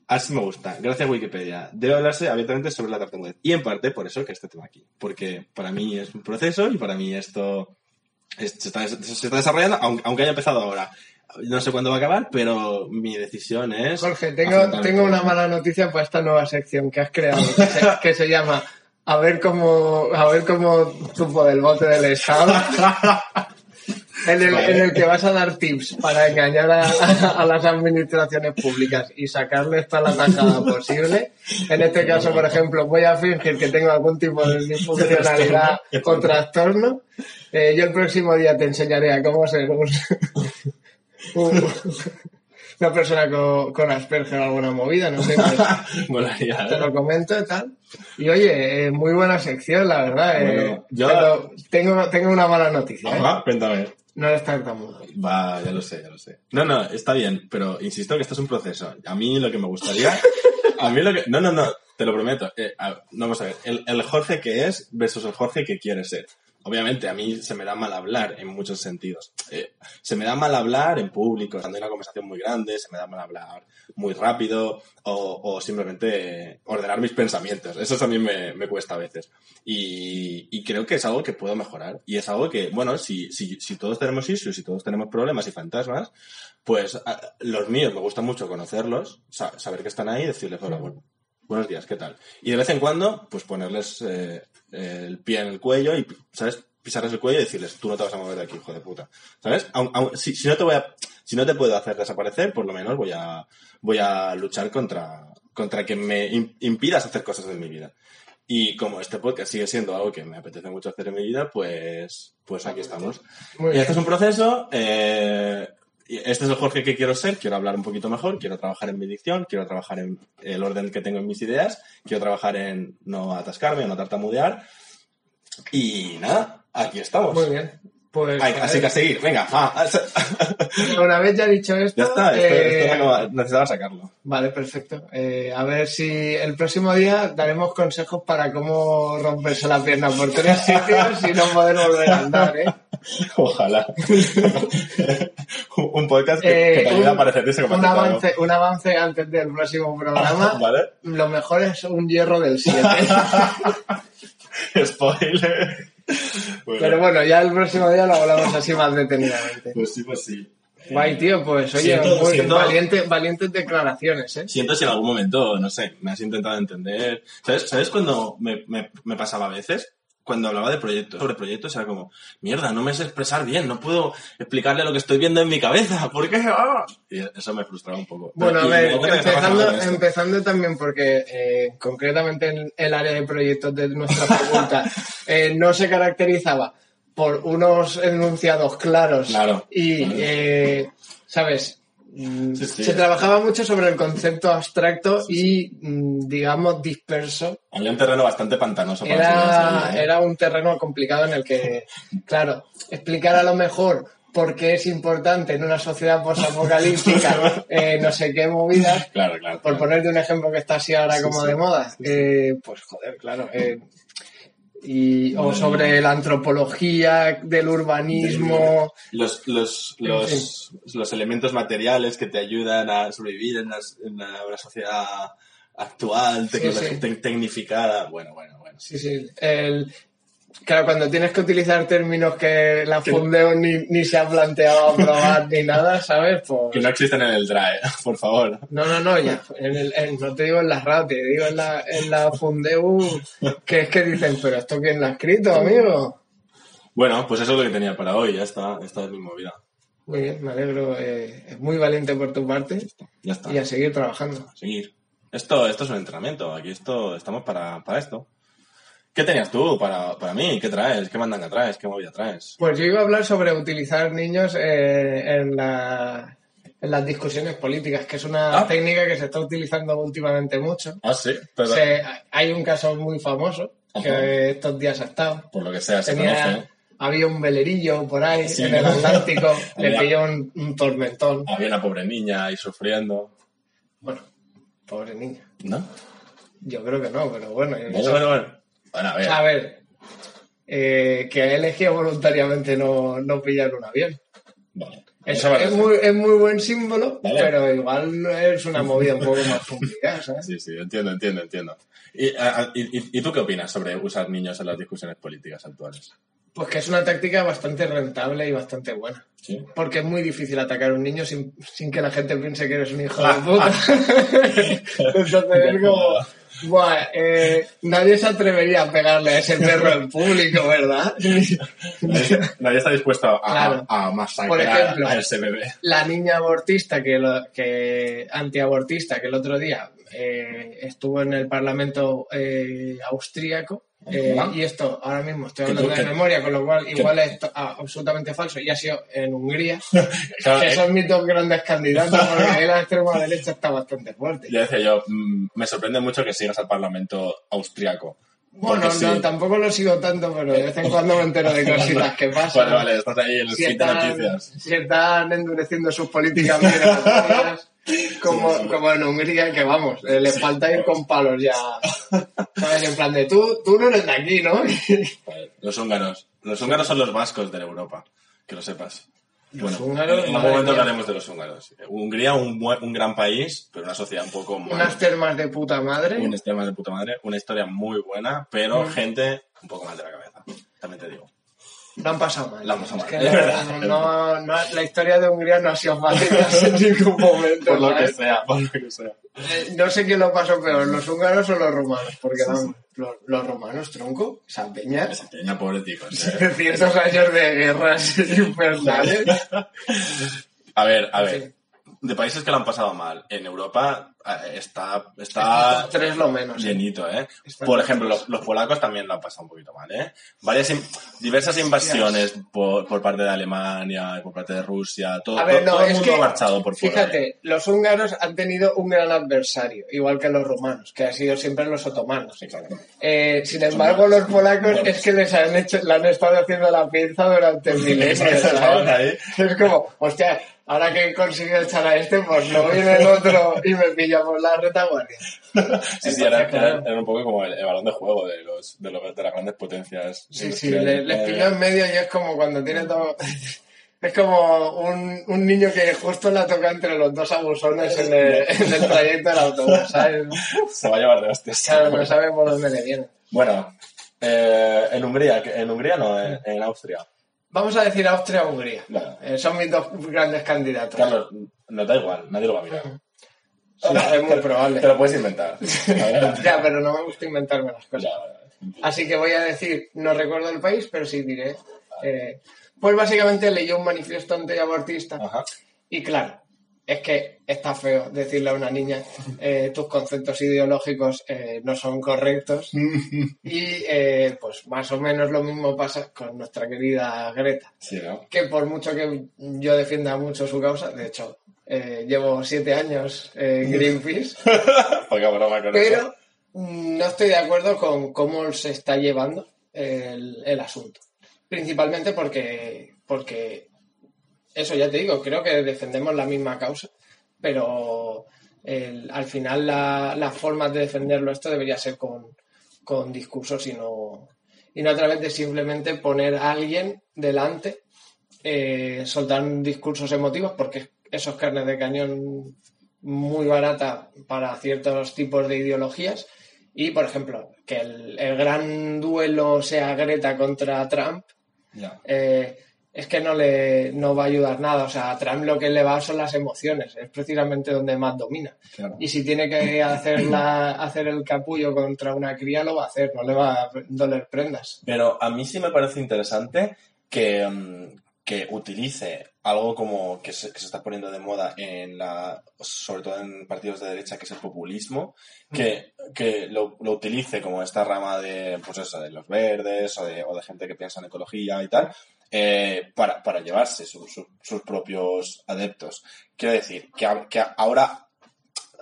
Así me gusta. Gracias Wikipedia. Debe hablarse abiertamente sobre la tartamudez. Y en parte por eso que este tema aquí. Porque para mí es un proceso y para mí esto se, está, desarrollando, aunque haya empezado ahora. No sé cuándo va a acabar, pero mi decisión es. Jorge, tengo, tengo una mala noticia para esta nueva sección que has creado, que se, llama A ver cómo, a ver cómo supo del bote del Estado. [LAUGHS] En el, en el, que vas a dar tips para engañar a, las administraciones públicas y sacarles toda la tajada posible. En este caso, por ejemplo, voy a fingir que tengo algún tipo de disfuncionalidad o trastorno. Eh, yo el próximo día te enseñaré a cómo ser un, una persona con, Asperger o alguna movida, no sé. Pues, [LAUGHS] te lo comento y tal. Y oye, eh, muy buena sección, la verdad. Eh, yo... tengo, tengo una mala noticia. Ajá, ¿eh? cuéntame. No eres tartamudo. Va, ya lo sé, ya lo sé. No, no, está bien, pero insisto que esto es un proceso. A mí lo que me gustaría... A mí lo que... No, no, no, te lo prometo. vamos a ver. El, el Jorge que es versus el Jorge que quiere ser obviamente a mí se me da mal hablar en muchos sentidos. Eh, se me da mal hablar en público, cuando hay una conversación muy grande, se me da mal hablar muy rápido o, simplemente ordenar mis pensamientos. Eso también me, me cuesta a veces. Y, creo que es algo que puedo mejorar. Y es algo que, bueno, si, si, si todos tenemos issues, si todos tenemos problemas y fantasmas, pues los míos me gusta mucho conocerlos, saber que están ahí y decirles, hola, bueno, buenos días, ¿qué tal? Y de vez en cuando, pues ponerles eh, el pie en el cuello y, ¿sabes? Pisarles el cuello y decirles, tú no te vas a mover de aquí, hijo de puta. ¿Sabes? si, no te voy a, si no te puedo hacer desaparecer, por lo menos voy a, voy a luchar contra, contra que me impidas hacer cosas en mi vida. Y como este podcast sigue siendo algo que me apetece mucho hacer en mi vida, pues, pues aquí estamos. y este es un proceso, eh, este es el Jorge que quiero ser, quiero hablar un poquito mejor, quiero trabajar en mi dicción, quiero trabajar en el orden que tengo en mis ideas, quiero trabajar en no atascarme, no tartamudear. Y nada, aquí estamos. Muy bien. Pues, Ay, así que a seguir, venga. ah, [LAUGHS] Una vez ya dicho esto. ya está, esto, eh, esto no- necesitaba sacarlo. Vale, perfecto. Eh, a ver si el próximo día daremos consejos para cómo romperse la pierna por tres sitios y no poder volver a andar, ¿eh? [LAUGHS] [LAUGHS] Ojalá. [LAUGHS] un podcast que, Eh, que te ayuda un- a parecerse como un avance, un avance antes del próximo programa. [LAUGHS] ¿Vale? Lo mejor es un hierro del 7. Spoiler. Bueno, Pero bueno, ya el próximo día lo hablamos así más detenidamente. Pues sí, pues sí. Guay, tío, pues oye, Siento- muy siento- valiente, valientes declaraciones, ¿eh? Siento si en algún momento, no sé, me has intentado entender. ¿Sabes, ¿Sabes cuando me, me, me pasaba a veces? Cuando hablaba de proyectos, sobre proyectos, era como, mierda, no me sé expresar bien, no puedo explicarle lo que estoy viendo en mi cabeza, [LAUGHS] ¿por qué? ¡Ah! Y eso me frustraba un poco. Bueno, a ver, empezando, empezando también porque eh, concretamente en el área de proyectos de nuestra facultad [LAUGHS] eh, no se caracterizaba por unos enunciados claros Claro, y, claro. eh, ¿sabes? Mm, Sí, sí. Se trabajaba mucho sobre el concepto abstracto y, mm, digamos, disperso Había un terreno bastante pantanoso para era, ¿eh? era un terreno complicado en el que, [LAUGHS] claro, explicar a lo mejor por qué es importante en una sociedad posapocalíptica [LAUGHS] eh, no sé qué movidas, Claro, claro. por ponerte un ejemplo que está así ahora Sí, como de moda, eh, pues joder, claro. Y, o sobre la antropología del urbanismo. Los, los, los, los elementos materiales que te ayudan a sobrevivir en, las- en una sociedad actual, Sí, sí. tecnificada. Bueno, bueno, bueno. Sí, sí. El, claro, cuando tienes que utilizar términos que la Fundeo ni, ni se ha planteado aprobar ni nada, ¿sabes? Pues, Que no existen en el DRAE, [LAUGHS] por favor. No, no, no, ya. En el, en- no te digo en la RAO, te digo en la, en la Fundeu, que es que dicen, pero esto quién lo ha escrito, amigo. Bueno, pues eso es lo que tenía para hoy, ya está, esta es mi movida. Muy bien, me alegro. eh, es muy valiente por tu parte Ya está. y a seguir trabajando. Seguir. Esto, esto es un entrenamiento, aquí esto, estamos para, para esto. ¿Qué tenías tú para, para mí? ¿Qué traes? ¿Qué mandanga traes? ¿Qué movida traes? Pues yo iba a hablar sobre utilizar niños eh, en, la, en las discusiones políticas, que es una Ah. técnica que se está utilizando últimamente mucho. Ah, sí, pero Se- hay un caso muy famoso que estos días ha estado. por lo que sea se Tenía- conoce. había un velerillo por ahí Sí, en el. Atlántico, [LAUGHS] le Había- pilló un, un tormentón. Había una pobre niña ahí sufriendo. Bueno, pobre niña. ¿No? Yo creo que no, pero bueno. Bueno, bueno, bueno. Bueno, a ver. a ver, eh, que ha elegido voluntariamente no, no pillar un avión. Vale. Es, muy, es muy buen símbolo, Vale. pero igual es una movida un poco más complicada, [LAUGHS] ¿sabes? Sí, sí, entiendo, entiendo, entiendo. ¿Y, a- y, tú qué opinas sobre usar niños en las discusiones políticas actuales? Pues que es una táctica bastante rentable y bastante buena. ¿Sí? Porque es muy difícil atacar a un niño sin, sin que la gente piense que eres un hijo [LAUGHS] de puta. [LAUGHS] Entonces es como, buah, eh, nadie se atrevería a pegarle a ese perro en público, ¿verdad? Nadie, nadie está dispuesto a, Claro. a, a masacrar Por ejemplo, a ese bebé. la niña abortista que, lo- que antiabortista que el otro día eh, estuvo en el Parlamento eh, austríaco eh, y esto ahora mismo estoy hablando tú- de que- memoria con lo cual igual es ah, absolutamente falso y ha sido en Hungría [LAUGHS] Claro, [LAUGHS] que eh, son mis dos grandes candidatos [LAUGHS] porque ahí la extrema derecha está bastante fuerte ya decía yo, mm, me sorprende mucho que sigas al Parlamento austriaco. bueno no, tampoco lo sigo tanto pero de vez en cuando me entero de cositas que pasan Vale, vale, estás ahí en el si feed de están, noticias. si están endureciendo sus políticas migratorias, como, como en Hungría, que vamos, eh, les falta ir con palos ya. ¿Sabes? En plan de tú, tú no eres de aquí, ¿no? Los húngaros. Los húngaros son los vascos de Europa, que lo sepas. Los bueno, húngaros, en algún momento mía. hablaremos de los húngaros. Hungría, un, un gran país, pero una sociedad un poco mal. Unas termas de puta madre. Un extrema de puta madre, una historia muy buena, pero Mm. gente un poco mal de la cabeza. También te digo. Lo han pasado mal. Lo han pasado Es mal, que es no- verdad, no- es no- no- la historia de Hungría no ha sido fácil [LAUGHS] en ningún momento. Por lo que sea, por lo que sea. Eh, No sé quién lo pasó peor, los húngaros o los romanos, porque los, los romanos, tronco, esas peñas, Esa peña, pobreticos. ¿eh? [LAUGHS] cientos años de guerras [LAUGHS] infernales. A ver, a Sí. ver. De países que lo han pasado mal en Europa, eh, está, está tres lo menos. ¿eh? llenito, ¿eh? Por ejemplo, los, los polacos también lo han pasado un poquito mal, ¿eh? Varias, diversas invasiones por, por parte de Alemania, por parte de Rusia, todo, A ver, no, todo el mundo que, ha marchado por fuera. fíjate, los húngaros han tenido un gran adversario, igual que los rumanos, que han sido siempre los otomanos. Eh, sin embargo, los polacos es que les han hecho, le han estado haciendo la pinza durante [LAUGHS] milenios. Es como, hostia, ahora que he conseguido echar a este, pues no viene el otro y me pilla por la retaguardia. [LAUGHS] Sí, sí, era, era- era un poco como el, el balón de juego de, los, de, los- de las grandes potencias. Sí, sí, le- les pilló en medio y es como cuando tiene todo... [LAUGHS] Es como un, un niño que justo la toca entre los dos abusones en el, [LAUGHS] en el trayecto del autobús, ¿sabes? Se va a llevar de hostias. Claro, no sabe por dónde le viene. Bueno, eh, en Hungría, en Hungría no, en, en Austria. Vamos a decir Austria o Hungría. Eh, son mis dos grandes candidatos. Carlos, no da igual, nadie lo va a mirar. Sí, [LAUGHS] es muy probable. Te lo puedes inventar. [LAUGHS] Ya, pero no me gusta inventarme las cosas. Ya, Así que voy a decir, no recuerdo el país, pero sí diré. eh, pues básicamente leyó un manifiesto antiabortista Ajá. y claro, es que está feo decirle a una niña eh, tus conceptos ideológicos eh, no son correctos [LAUGHS] y eh, pues más o menos lo mismo pasa con nuestra querida Greta. Sí, ¿no? que por mucho que yo defienda mucho su causa, de hecho, llevo siete años en Greenpeace, [LAUGHS] con eso. pero mm, no estoy de acuerdo con cómo se está llevando el, el asunto. Principalmente porque, porque, eso ya te digo, creo que defendemos la misma causa, pero el- al final la, la forma de defenderlo esto debería ser con, con discursos y no, y no a través de simplemente poner a alguien delante, eh, soltar discursos emotivos, porque eso es carne de cañón muy barata para ciertos tipos de ideologías. Y, por ejemplo, que el, el gran duelo sea Greta contra Trump, eh, es que no le no va a ayudar nada. O sea, a Trump lo que le va son las emociones, es precisamente donde más domina. Claro. Y si tiene que hacer, la, hacer el capullo contra una cría, lo va a hacer, no le va a doler prendas. Pero a mí sí me parece interesante que, mm, que utilice algo como que se, que se está poniendo de moda en la, sobre todo en partidos de derecha, que es el populismo, que, que lo, lo utilice como esta rama de, pues eso, de los verdes o de, o de gente que piensa en ecología y tal, eh, para, para llevarse su- su- sus propios adeptos. Quiero decir, que, a- que ahora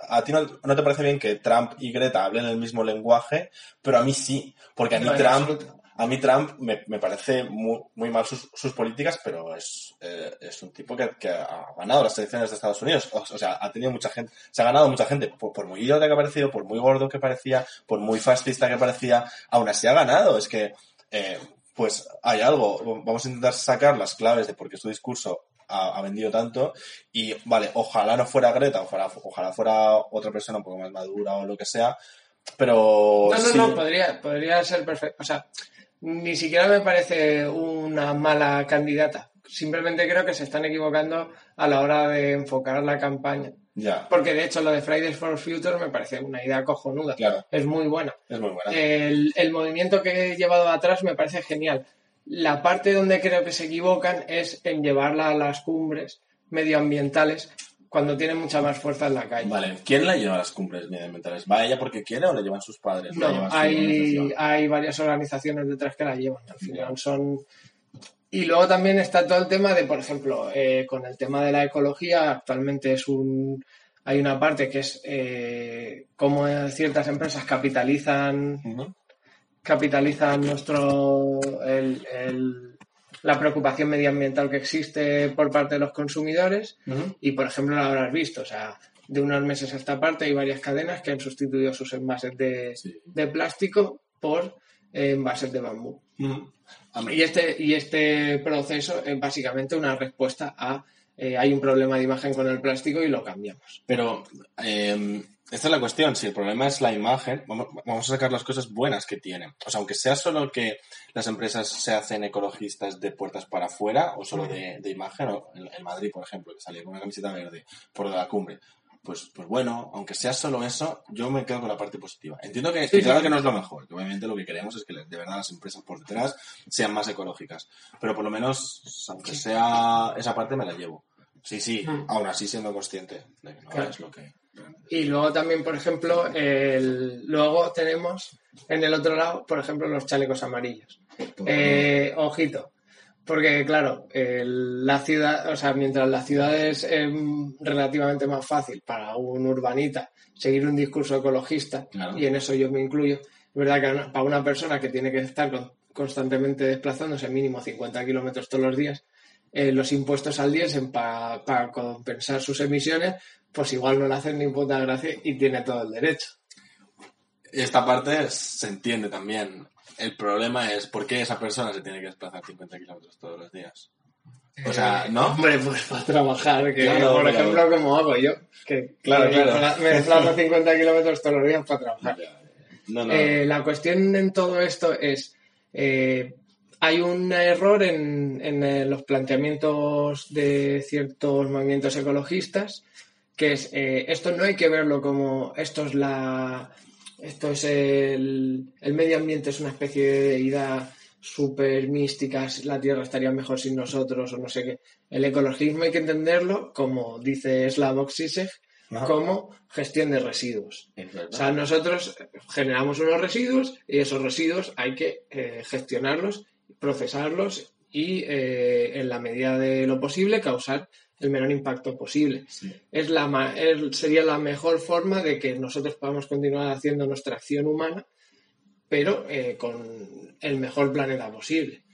a ti no, no te parece bien que Trump y Greta hablen el mismo lenguaje, pero a mí sí, porque a mí No, Trump, a mí Trump me, me parece muy, muy mal sus, sus políticas, pero es, eh, es un tipo que, que ha ganado las elecciones de Estados Unidos. O, o sea, ha tenido mucha gente, se ha ganado mucha gente, por, por muy idiota que ha parecido, por muy gordo que parecía, por muy fascista que parecía, aún así ha ganado. Es que, eh, pues hay algo, vamos a intentar sacar las claves de por qué su discurso ha, ha vendido tanto y vale, ojalá no fuera Greta, ojalá, ojalá fuera otra persona un poco más madura o lo que sea, pero No, no, sí- no, podría, podría ser perfecto. O sea, ni siquiera me parece una mala candidata. Simplemente creo que se están equivocando a la hora de enfocar la campaña. Ya, Porque de hecho lo de Fridays for Future me parece una idea cojonuda. claro, Es muy buena. es muy buena. El, el movimiento que he llevado atrás me parece genial. La parte donde creo que se equivocan es en llevarla a las cumbres medioambientales cuando tienen mucha más fuerza en la calle. Vale, ¿quién la lleva a las cumbres medioambientales? ¿Va ella porque quiere o la llevan sus padres? ¿La No, hay, hay varias organizaciones detrás que la llevan. Al final son. Y luego también está todo el tema de, por ejemplo, eh, con el tema de la ecología, actualmente es un. Hay una parte que es eh, cómo ciertas empresas capitalizan capitalizan nuestro el- el- la preocupación medioambiental que existe por parte de los consumidores y por ejemplo lo habrás visto o sea de unos meses a esta parte hay varias cadenas que han sustituido sus envases de, Sí. de plástico por eh, envases de bambú y este y este proceso es básicamente una respuesta a eh, hay un problema de imagen con el plástico y lo cambiamos Pero eh, esta es la cuestión. Si el problema es la imagen, vamos, a sacar las cosas buenas que tienen. O sea, aunque sea solo que las empresas se hacen ecologistas de puertas para afuera o solo de, de imagen, o en, en Madrid, por ejemplo, que salía con una camiseta verde por la cumbre. Pues, pues bueno, aunque sea solo eso, yo me quedo con la parte positiva. Entiendo que, Sí, que claro sí. que no es lo mejor, que obviamente lo que queremos es que de verdad las empresas por detrás sean más ecológicas. Pero por lo menos, aunque sea esa parte, me la llevo. Sí, sí, Mm. aún así siendo consciente de que no Claro. es lo que... Y luego también, por ejemplo, el, luego tenemos en el otro lado, por ejemplo, los chalecos amarillos. Eh, ojito, porque claro, el- la ciudad, o sea, mientras la ciudad es em, relativamente más fácil para un urbanita seguir un discurso ecologista, Claro. y en eso yo me incluyo, es verdad que para una persona que tiene que estar con- constantemente desplazándose mínimo 50 kilómetros todos los días, eh, los impuestos al diésel para compensar sus emisiones, pues igual no le hacen ni puta gracia y tiene todo el derecho. Esta parte se entiende también. El problema es por qué esa persona se tiene que desplazar 50 kilómetros todos los días. O sea, ¿no? Hombre, pues para trabajar, que Claro, por claro. ejemplo como hago yo, que Claro, claro. me desplazo 50 kilómetros todos los días para trabajar. No, no. Eh, la cuestión en todo esto es, eh, hay un error en, en, eh, los planteamientos de ciertos movimientos ecologistas, que es, eh, esto no hay que verlo como, esto es la, esto es el, el medio ambiente es una especie de deidad súper mística, la Tierra estaría mejor sin nosotros o no sé qué. El ecologismo hay que entenderlo, como dice Slavoj Zizek, como gestión de residuos. O sea, nosotros generamos unos residuos y esos residuos hay que eh, gestionarlos, procesarlos y, eh, en la medida de lo posible, causar el menor impacto posible. Sí. Es la, ma- es- sería la mejor forma de que nosotros podamos continuar haciendo nuestra acción humana, pero eh, con el mejor planeta posible.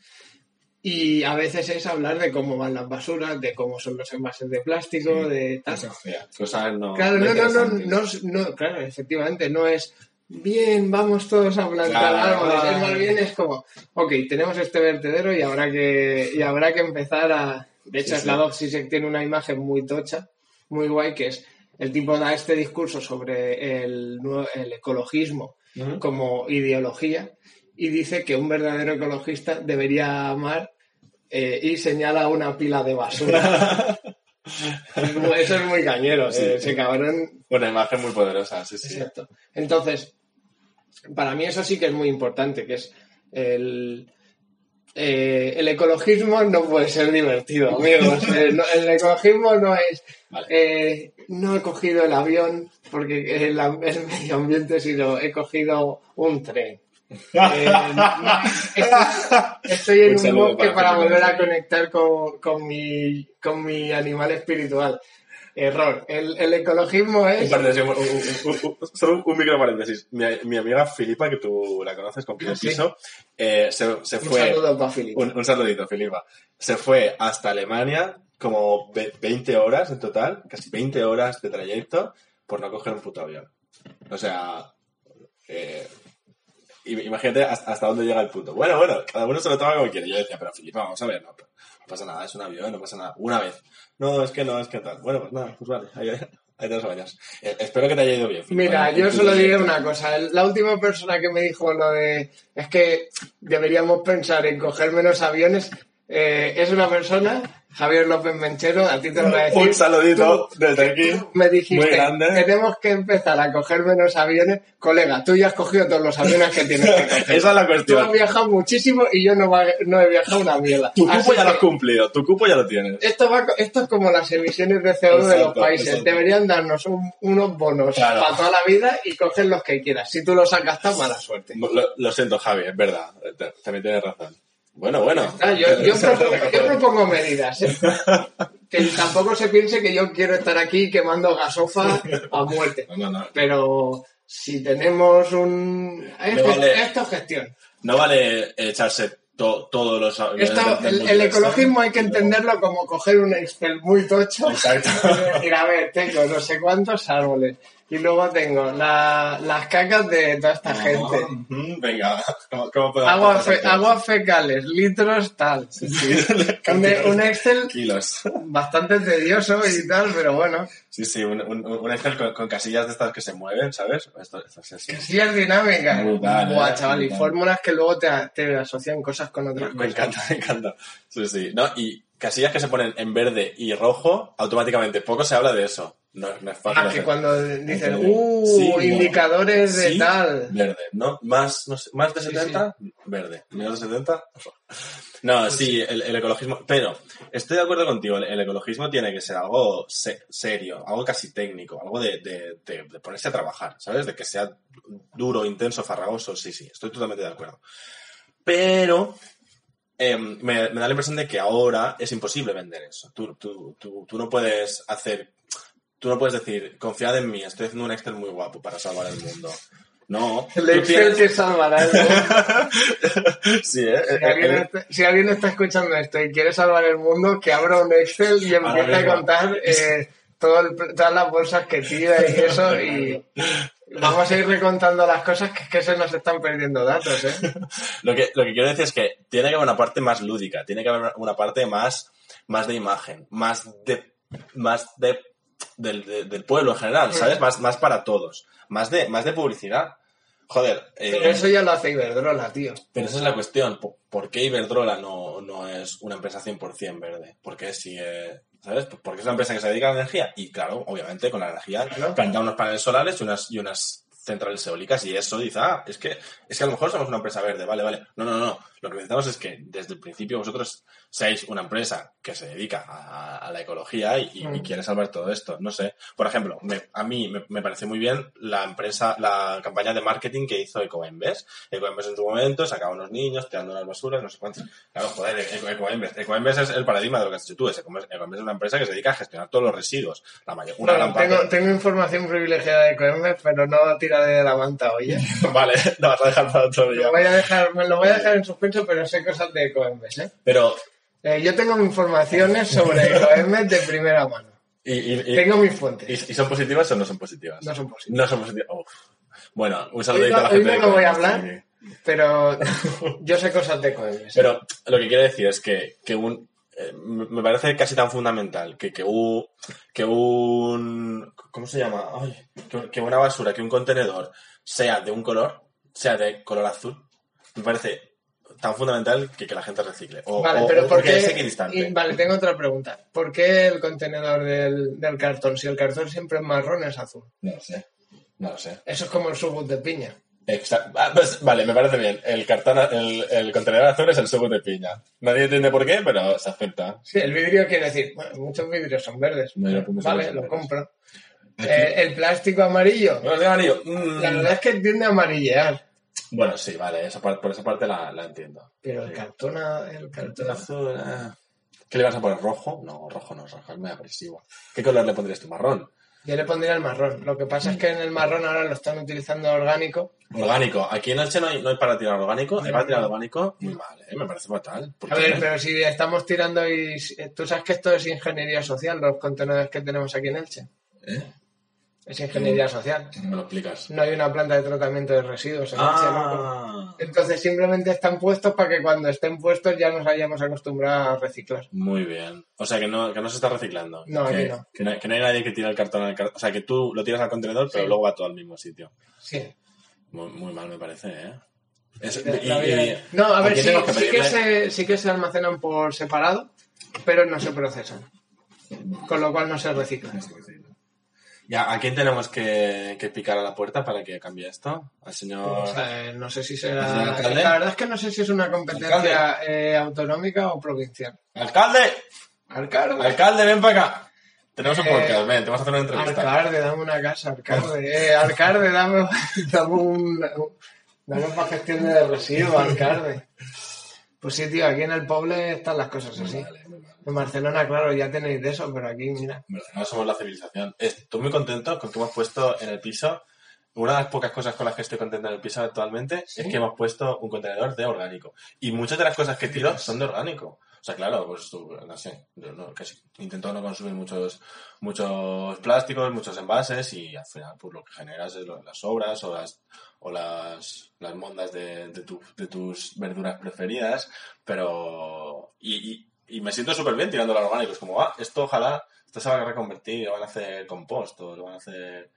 Y a veces es hablar de cómo van las basuras, de cómo son los envases de plástico, Sí. de tal. Cosas feas, cosas no. Claro, no, no, no, no, claro, efectivamente, no es bien, vamos todos a plantar Claro. árboles, es más bien es como, ok, tenemos este vertedero y habrá que, y habrá que empezar a, de hecho, Sí, sí. Slavoj Zizek tiene una imagen muy tocha, muy guay, que es, el tipo da este discurso sobre el, el ecologismo como ideología y dice que un verdadero ecologista debería amar eh, y señala una pila de basura. [LAUGHS] Eso es muy cañero, Sí. ese cabrón Una imagen muy poderosa, sí, sí. Exacto. Entonces, para mí eso sí que es muy importante, que es el, eh, el ecologismo no puede ser divertido, amigos. Eh, no- el ecologismo no es Vale. eh, no he cogido el avión porque el, el medio ambiente, sino he cogido un tren. Eh, no, estoy, estoy en Un bosque para para volver a conectar con, con mi, con mi animal espiritual. Error. El, el ecologismo Un es... un- un- un- un- solo un micro paréntesis. Mi, mi amiga Filipa, que tú la conoces con Pie Sí. Piso, eh, se, se Un fue. saludo para Filipe. Un, un saludito, Filipa. Se fue hasta Alemania, como ve- 20 horas en total, casi 20 horas de trayecto, por no coger un puto avión. O sea, eh, imagínate hasta, dónde llega el punto. Bueno, bueno, cada uno se lo toma como quiere. Yo decía, pero Filipa, vamos a ver, no, no pasa nada, es un avión, no pasa nada. Una vez. No, es que no, es que tal. Bueno, pues nada, pues vale, ahí, ahí te los bañas. Eh, espero que te haya ido bien. Filipa. Mira, yo solo diré una cosa. La última persona que me dijo lo de es que deberíamos pensar en coger menos aviones eh, es una persona, Javier López Menchero, a ti te lo voy a decir. Un saludito Tú- desde aquí. tú me dijiste, muy grande. tenemos que empezar a coger menos aviones. Colega, tú ya has cogido todos los aviones que tienes que coger. [LAUGHS] Esa es la Tú cuestión. has viajado muchísimo y yo no, va- no he viajado una mierda. Tu Así cupo ya lo has cumplido, tu cupo ya lo tienes. esto, va, co- esto es como las emisiones de CO2 de los países. exacto. Deberían darnos un- unos bonos Claro. para toda la vida y coger los que quieras. Si tú los has gastado, mala suerte. Lo, lo siento, Javi, es verdad. También tienes razón. Bueno, bueno. Ah, yo, yo [LAUGHS] propongo, yo propongo medidas. ¿eh? [LAUGHS] Que tampoco se piense que yo quiero estar aquí quemando gasofa a muerte. No, no, no. Pero si tenemos un... Esto, vale. esto es gestión. No vale echarse to- todos los Esto, el, ecologismo hay que entenderlo como coger un Excel muy tocho Exacto. y decir, a ver, tengo no sé cuántos árboles y luego tengo la- las cacas de toda esta gente. Venga, ¿cómo, cómo podemos Agua fe- aguas fecales, litros, tal. Sí, sí. [LAUGHS] Un, un Excel Kilos. bastante tedioso y tal, pero bueno. Sí, sí, un, un, un Excel con, con casillas de estas que se mueven, ¿sabes? Esto, esto es. Casillas dinámicas. Brutal, Buah, eh, chaval, y fórmulas que luego te, te asocian cosas con otras Me cosas. encanta, [LAUGHS] me encanta. Sí, sí. ¿No? Y casillas que se ponen en verde y rojo, automáticamente. Poco se habla de eso. No, no es fácil. Ah, que cuando dicen, uh, Sí, no. indicadores de Sí, tal. Verde, ¿no? Más, no sé, más de Sí, 70, verde. Menos de 70, No, sí, el, el ecologismo. Pero estoy de acuerdo contigo, el, el ecologismo tiene que ser algo se- serio, algo casi técnico, algo de, de- de- de ponerse a trabajar, ¿sabes? De que sea duro, intenso, farragoso, sí, sí, estoy totalmente de acuerdo. Pero eh, me, me da la impresión de que ahora es imposible vender eso. Tú, tú, tú, tú no puedes hacer. Tú no puedes decir, confiad en mí, estoy haciendo un Excel muy guapo para salvar el mundo. No. El Excel tienes- que salvará el mundo. [LAUGHS] sí, ¿eh? Si alguien, está, si alguien está escuchando esto y quiere salvar el mundo, que abra un Excel y empiece a contar eh, todo el- todas las bolsas que tira y eso. Y vamos a ir recontando las cosas que es que se nos están perdiendo datos. ¿eh? [LAUGHS] Lo que, lo que quiero decir es que tiene que haber una parte más lúdica, tiene que haber una parte más, más de imagen, más de más de, del, de- del pueblo en general, ¿sabes? Más, más para todos, más de, más de publicidad. Joder, eh, Pero eso ya lo hace Iberdrola, tío. pero esa es la cuestión. ¿Por, qué Iberdrola no, no es una empresa 100% verde? ¿Por qué si, eh, ¿sabes? Porque es una empresa que se dedica a la energía y, claro, obviamente con la energía Claro. planta unos paneles solares y unas, y unas centrales eólicas y eso dice, ah, es que, es que a lo mejor somos una empresa verde, vale, vale. No, no, no. Lo que necesitamos es que desde el principio vosotros seáis una empresa que se dedica a, a la ecología y, quiere salvar todo esto. No sé. Por ejemplo, me- a mí me, me pareció muy bien la empresa, la campaña de marketing que hizo Ecoembes. Ecoembes en su momento sacaba unos niños tirando las basuras, no sé cuántos. Claro, joder, Eco- Ecoembes. Ecoembes es el paradigma de lo que has dicho tú. Ecoembes, Ecoembes es una empresa que se dedica a gestionar todos los residuos. La mayor, una Bueno, gran parte. tengo, tengo información privilegiada de Coembes, pero no tiraré de la manta hoy. ¿eh? [LAUGHS] Vale, lo vas a dejar para otro día. Lo voy a dejar, me lo voy a dejar en suspenso, pero sé cosas de Coembes. ¿eh? Pero, Eh, yo tengo informaciones sobre [LAUGHS] Coembes de primera mano. y, Tengo mis fuentes. y- son positivas o no son positivas? No son posibles. No son positivas. Uf. Bueno, un Hoy saludito no, a la hoy gente no de lo voy a hablar, pero [LAUGHS] yo sé cosas de Coembes. ¿eh? Pero lo que quiero decir es que, que un, eh, me me parece casi tan fundamental que, que, un, que un... ¿Cómo se llama? Ay, que, que una basura, que un contenedor sea de un color, sea de color azul, me parece tan fundamental que, que la gente recicle. O, Vale, o- pero o ¿por porque qué? es equidistante. y- vale, tengo otra pregunta. ¿Por qué el contenedor del, del cartón? Si el cartón siempre es marrón, es azul. No lo sé. No lo sé. Eso es como el subut de piña. Exa- ah, pues, vale, me parece bien. El cartón, el, el contenedor azul es el sugo de piña. Nadie entiende por qué, pero se acepta. Sí, el vidrio quiere decir, bueno, muchos vidrios son verdes. No, yo vale, lo compro. Eh, el plástico amarillo, Bueno, digo, amarillo, mm. la verdad es que tiende a amarillear. Bueno, sí, vale, esa par- por esa parte la, la entiendo. Pero el cartón, el cartón azul, ah. ¿Qué le vas a poner? ¿Rojo? No, rojo no, rojo es muy agresivo. ¿Qué color le pondrías tú? ¿Marrón? Yo le pondría el marrón. Lo que pasa es que en el marrón ahora lo están utilizando orgánico. Orgánico. Aquí en Elche no hay, no hay para tirar orgánico. Hay para tirar orgánico. Muy mal, ¿eh? Me parece fatal. ¿Por A qué? ver, pero si estamos tirando y... Tú sabes que esto es ingeniería social, los contenedores que tenemos aquí en Elche. ¿Eh? Es ingeniería social. Me lo explicas. No hay una planta de tratamiento de residuos en ¿no? Ah, Entonces simplemente están puestos para que cuando estén puestos ya nos hayamos acostumbrado a reciclar. muy bien. O sea, que no, que no se está reciclando. No, que, aquí no. Que no, hay- que no hay nadie que tire el cartón al cartón. O sea, que tú lo tiras al contenedor, pero Sí. luego va todo al mismo sitio. Sí. Muy, muy mal me parece, ¿eh? Es- La y- vida- y- no, a ver, sí, que sí, que pedirle- se, sí que se almacenan por separado, pero no se procesan. Con lo cual no se reciclan. Ya, ¿a quién tenemos que, que picar a la puerta para que cambie esto? Al señor... No sé si ¿Señor será. alcalde? La verdad es que no sé si es una competencia eh, autonómica o provincial. ¡Alcalde! Alcalde. ¡Alcalde, ven para acá! Tenemos un Eh, podcast, ven, te vamos a hacer una entrevista. Alcalde, dame una casa, alcalde. Eh, alcalde, dame, [LAUGHS] dame un. Dame para gestión de residuos, alcalde. Pues sí, tío, aquí en el pueblo están las cosas así. Vale. En Barcelona, claro, ya tenéis de eso, pero aquí, mira. En no somos la civilización. Estoy muy contento con que hemos puesto en el piso. Una de las pocas cosas con las que estoy contento en el piso actualmente ¿Sí? es que hemos puesto un contenedor de orgánico. Y muchas de las cosas que tiro son de orgánico. O sea, claro, pues tú, no sé, yo no, casi intento no consumir muchos, muchos plásticos, muchos envases y al final pues lo que generas es lo- las sobras o las, o las, las mondas de, de, tu- de tus verduras preferidas, pero... Y, y- y me siento súper bien tirando al orgánico. Es como, ah, esto ojalá, esto se va a reconvertir, lo van a hacer compost o lo van a hacer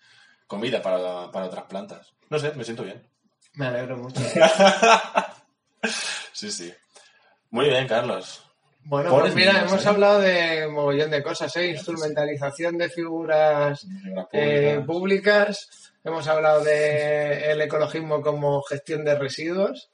comida para, para otras plantas. No sé, me siento bien. Me alegro mucho. [LAUGHS] Sí, sí. Muy bien, Carlos. Bueno, pues mira, hemos ¿eh? hablado de mogollón de cosas, ¿eh? Instrumentalización de figuras eh, públicas. Hemos hablado de el ecologismo como gestión de residuos.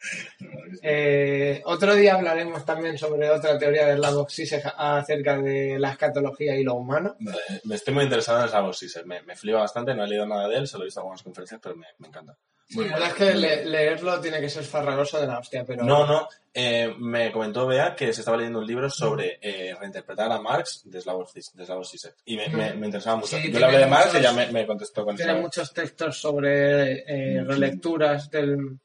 Eh, otro día hablaremos también sobre otra teoría del lago Zizek acerca de la escatología y lo humano. Me estoy muy interesado en Slavoj Zizek. Me, me flipa bastante, no he leído nada de él, solo he visto algunas conferencias, pero me, me encanta. La verdad es que le- leerlo tiene que ser farragoso de la hostia, pero... No, no. eh, me comentó Bea que se estaba leyendo un libro sobre eh, reinterpretar a Marx de Slavoj de Slavoj Zizek. Y me, me- me interesaba mucho. Sí, Yo le hablé de Marx muchos- y ya me, me contestó con Tiene muchos textos sobre eh, relecturas del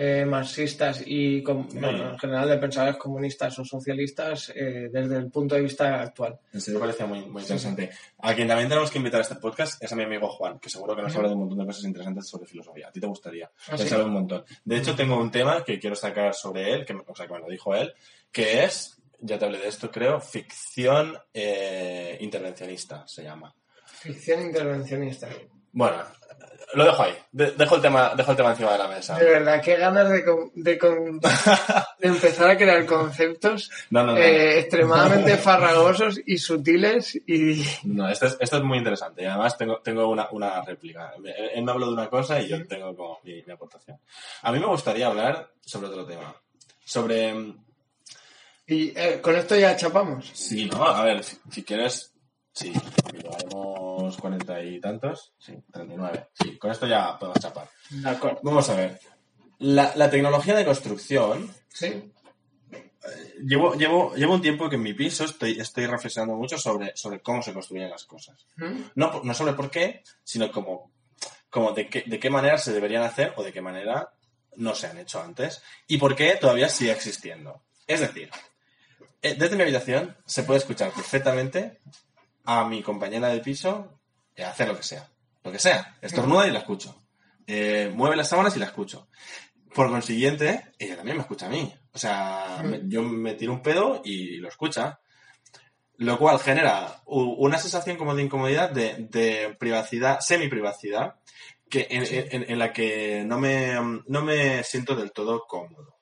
eh, marxistas y bueno, en general de pensadores comunistas o socialistas eh, desde el punto de vista actual. En serio parecía muy, muy interesante. A quien también tenemos que invitar a este podcast es a mi amigo Juan, que seguro que nos habla de un montón de cosas interesantes sobre filosofía. A ti te gustaría. ¿Ah, sí? sabe un montón. De hecho, tengo un tema que quiero sacar sobre él, que, o sea, que me lo dijo él, que es, ya te hablé de esto, creo, ficción eh, intervencionista, se llama. Ficción intervencionista. Bueno, lo dejo ahí. De- dejo, el tema, dejo el tema encima de la mesa. De verdad, qué ganas de, con- de, con- [LAUGHS] de empezar a crear conceptos No, no, no. eh, extremadamente farragosos y sutiles y... No, esto es, esto es muy interesante. Y además tengo, tengo una, una réplica. Él me habló de una cosa y yo tengo como mi, mi aportación. A mí me gustaría hablar sobre otro tema. Sobre... y eh, con esto ya chapamos. Sí, no, a ver, si, si quieres... Sí, cuarenta y tantos. Sí, 39. Sí, con esto ya podemos chapar. De acuerdo. Vamos a ver. La, la tecnología de construcción Sí. Llevo, llevo, llevo un tiempo que en mi piso estoy, estoy reflexionando mucho sobre, sobre cómo se construyen las cosas. ¿Mm? No, no sobre por qué, sino como, como de, qué, de qué manera se deberían hacer o de qué manera no se han hecho antes y por qué todavía sigue existiendo. Es decir, eh, desde mi habitación se puede escuchar perfectamente a mi compañera de piso eh, hacer lo que sea. Lo que sea. Estornuda y la escucho. Eh, mueve las sábanas y la escucho. Por consiguiente, ella también me escucha a mí. O sea, me- yo me tiro un pedo y lo escucha. Lo cual genera una sensación como de incomodidad, de, de privacidad, semi-privacidad, que en, en- en la que no me, no me siento del todo cómodo.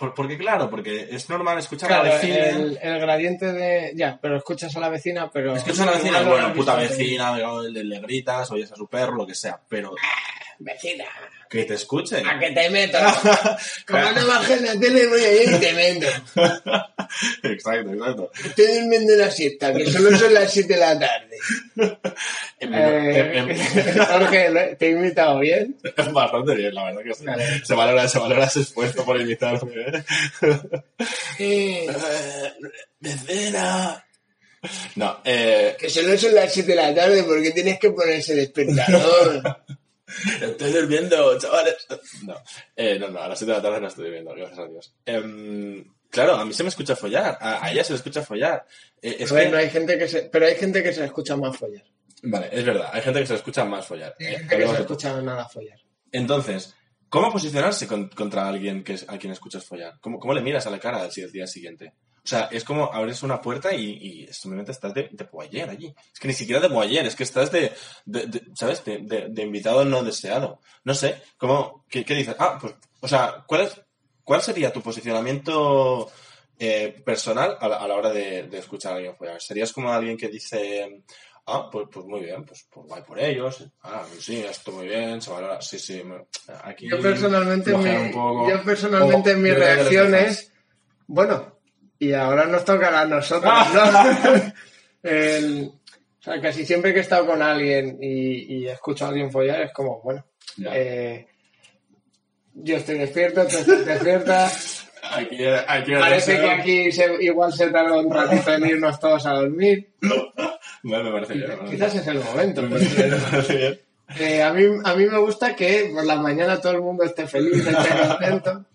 Por- porque claro, porque es normal escuchar a la vecina. el, el gradiente de... Ya, pero escuchas a la vecina, pero... Escuchas a la vecina, bueno, puta visto vecina, le, gritas, oyes a su perro, lo que sea, pero Vecina, que te escuche. a que te meto. [LAUGHS] Como no bajes la tele, voy a ir y te meto. [LAUGHS] exacto, exacto. Estoy durmiendo la siesta, que solo son las 7 de la tarde. [LAUGHS] Eh, Jorge, ¿lo- ¿te he invitado bien? Bastante bien, la verdad que sí. Se valora, se valora ese esfuerzo por invitarme. Eh, Vecina. No, eh, que solo son las 7 de la tarde porque tienes que ponerse despertador. Estoy durmiendo, chavales. No, eh, no, no, a las 7 de la tarde no estoy durmiendo, gracias a Dios. Em, claro, a mí se me escucha follar, a, a ella se le escucha follar. Eh, es A ver, que- no hay gente que se... Pero hay gente que se le escucha más follar. Vale, es verdad, hay gente que se le escucha más follar. Hay Eh, gente que se escucha nada follar. Entonces, ¿cómo posicionarse con- contra alguien que a quien escuchas follar? ¿Cómo, cómo le miras a la cara al si- el día siguiente? O sea, es como abres una puerta y, y simplemente estás de, de poayer allí. Es que ni siquiera de poayer, es que estás de, de- de- ¿sabes? De, invitado no deseado. No sé, ¿cómo, qué, qué dices? Ah, pues, o sea, ¿cuál, es, cuál sería tu posicionamiento eh, personal a la, a la hora de, de escuchar a alguien follar? ¿Serías como alguien que dice, ah, pues, pues muy bien, pues, pues guay por ellos, ah, sí, esto muy bien, se valora, sí, sí, me- aquí... Yo personalmente, poco. yo personalmente O mi yo creo que reacción les dejas. es, bueno, y ahora nos tocará a nosotros, [LAUGHS] ¿no? [LAUGHS] El- o sea, casi siempre que he estado con alguien y, y escucho a alguien follar es como, bueno, eh, yo estoy despierto, tú estás despierta, [LAUGHS] Aquí, aquí parece que aquí se- igual se tarda un ratito en irnos todos a dormir, Bueno, me parece bien. quizás es el momento. Eh, a, mí, a mí me gusta que por la mañana todo el mundo esté feliz, esté contento.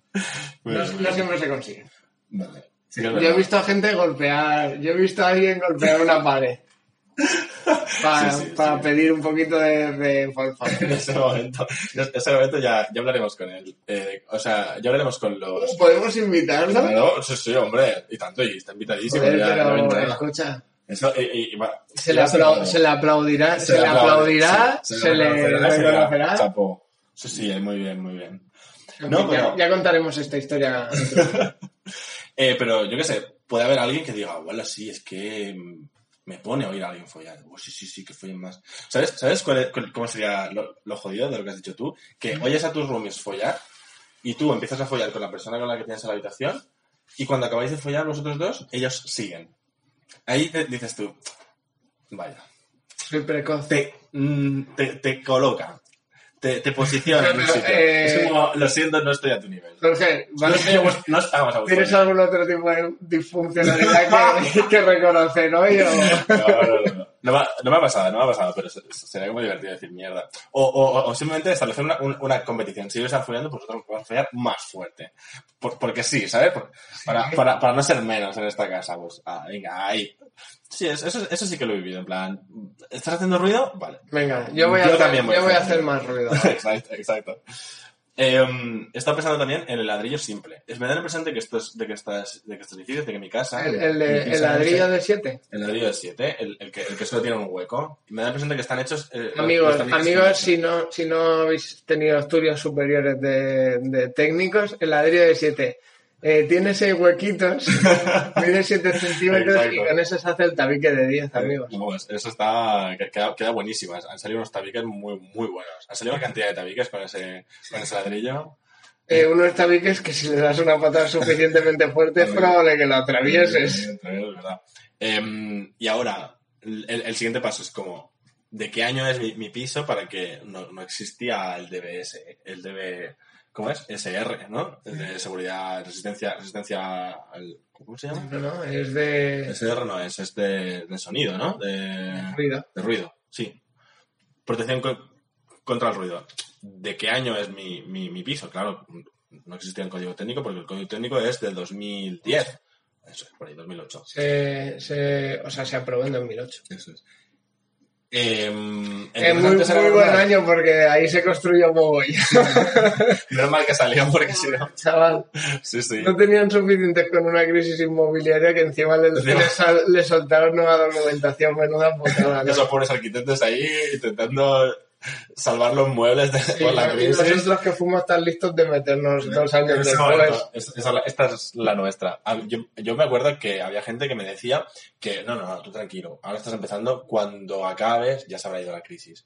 Muy No, no siempre se consigue. Vale. Sí Yo he visto a gente golpear, yo he visto a alguien golpear una pared [LAUGHS] para, Sí, sí, para sí. pedir un poquito de, de. [LAUGHS] En ese momento, en ese momento ya, ya hablaremos con él. Eh, o sea, ya hablaremos con los... ¿Podemos invitarlo? Claro, sí, sí, hombre. Y tanto, y está invitadísimo. Joder, ya, ya pero vendrá. escucha, Eso, y, y- y va- se le, se aplaudirá, se, le aplaudirá, se, le reconocerá, se le reconocerá. chapó. Sí, sí, muy bien, muy bien. En No, fin, ya- pero- ya, contaremos esta historia. [LAUGHS] Eh, pero yo qué sé, puede haber alguien que diga, bueno, sí, es que mm, me pone a oír a alguien follar. Oh, sí, sí, sí, que follen más. ¿Sabes, ¿sabes cuál es- cuál- cómo sería lo, lo jodido de lo que has dicho tú? Que oyes a tus roomies follar y tú empiezas a follar con la persona con la que tienes en la habitación y cuando acabáis de follar vosotros dos, ellos siguen. Ahí te- dices tú, vaya, Soy precoz. te, mm, te, te coloca, te, te posiciona en un sitio. eh, Es como, lo siento, no estoy a tu nivel. Jorge, No, vuest- no estamos a vuestro ¿Tienes algún otro tipo de disfuncionalidad que, [LAUGHS] que reconocer hoy? No, no, no, no. No me, ha- no me ha pasado, no me ha pasado, pero se- sería como divertido decir mierda. O, o, o simplemente establecer una, un- una competición. Si yo están follando, pues nosotros vamos a follar más fuerte. Por- porque sí, ¿sabes? Por- para, para, para no ser menos en esta casa. Pues, ah, venga, ahí. Sí, eso, eso, sí que lo he vivido. En plan, ¿estás haciendo ruido? Vale. Venga, yo voy a, Yo hacer, también voy a yo voy a hacer hacer más ruido. [LAUGHS] exacto, exacto. Eh, he estado pensando también en el ladrillo simple. Es, me da la impresión de que estos, de que estas, de que estos edificios, de que mi casa. El, el, ladrillo de 7. el ladrillo de 7, el, el, que, el que solo tiene un hueco. Me da la impresión de que están hechos. eh, Amigos, amigos, si no, si no habéis tenido estudios superiores de, de técnicos, el ladrillo de 7 eh, tiene 6 huequitos, [LAUGHS] mide 7 centímetros y con eso se hace el tabique de 10, hechos. amigos. No, eso está. que- Queda, queda buenísimo. Han salido unos tabiques muy, muy buenos. Han salido una cantidad de tabiques con ese, con ese ladrillo. Eh, unos tabiques que si le das una patada suficientemente fuerte es probable que lo atravieses. Em, y ahora, el, el siguiente paso es como. ¿De qué año es mi, mi piso para que no, no existía el DBS? El DB. ¿Cómo es? SR, ¿no? El de seguridad, resistencia, resistencia al. ¿Cómo se llama? No, no, es de SR no es, es de, de sonido, ¿no? De, ruido. de ruido, sí. Protección co- contra el ruido. ¿De qué año es mi, mi, mi piso? Claro, no existía el código técnico porque el código técnico es del 2010. Eso es, por ahí, 2008. Se, se, o sea, se aprobó en 2008. Eso es. Em, Es muy, buen año porque ahí se construyó mogollón. [LAUGHS] Menos mal que salió porque si no. Chaval, Sí, sí. no tenían suficientes con una crisis inmobiliaria que encima le, le soltaron nueva documentación, menuda putada. ¿no? Esos pobres arquitectos ahí intentando salvar los muebles de, Sí, por la crisis. nosotros que fuimos tan listos de meternos dos años después. esta es la nuestra. Yo, yo me acuerdo que había gente que me decía que no, no, no, tú tranquilo, ahora estás empezando, cuando acabes ya se habrá ido la crisis.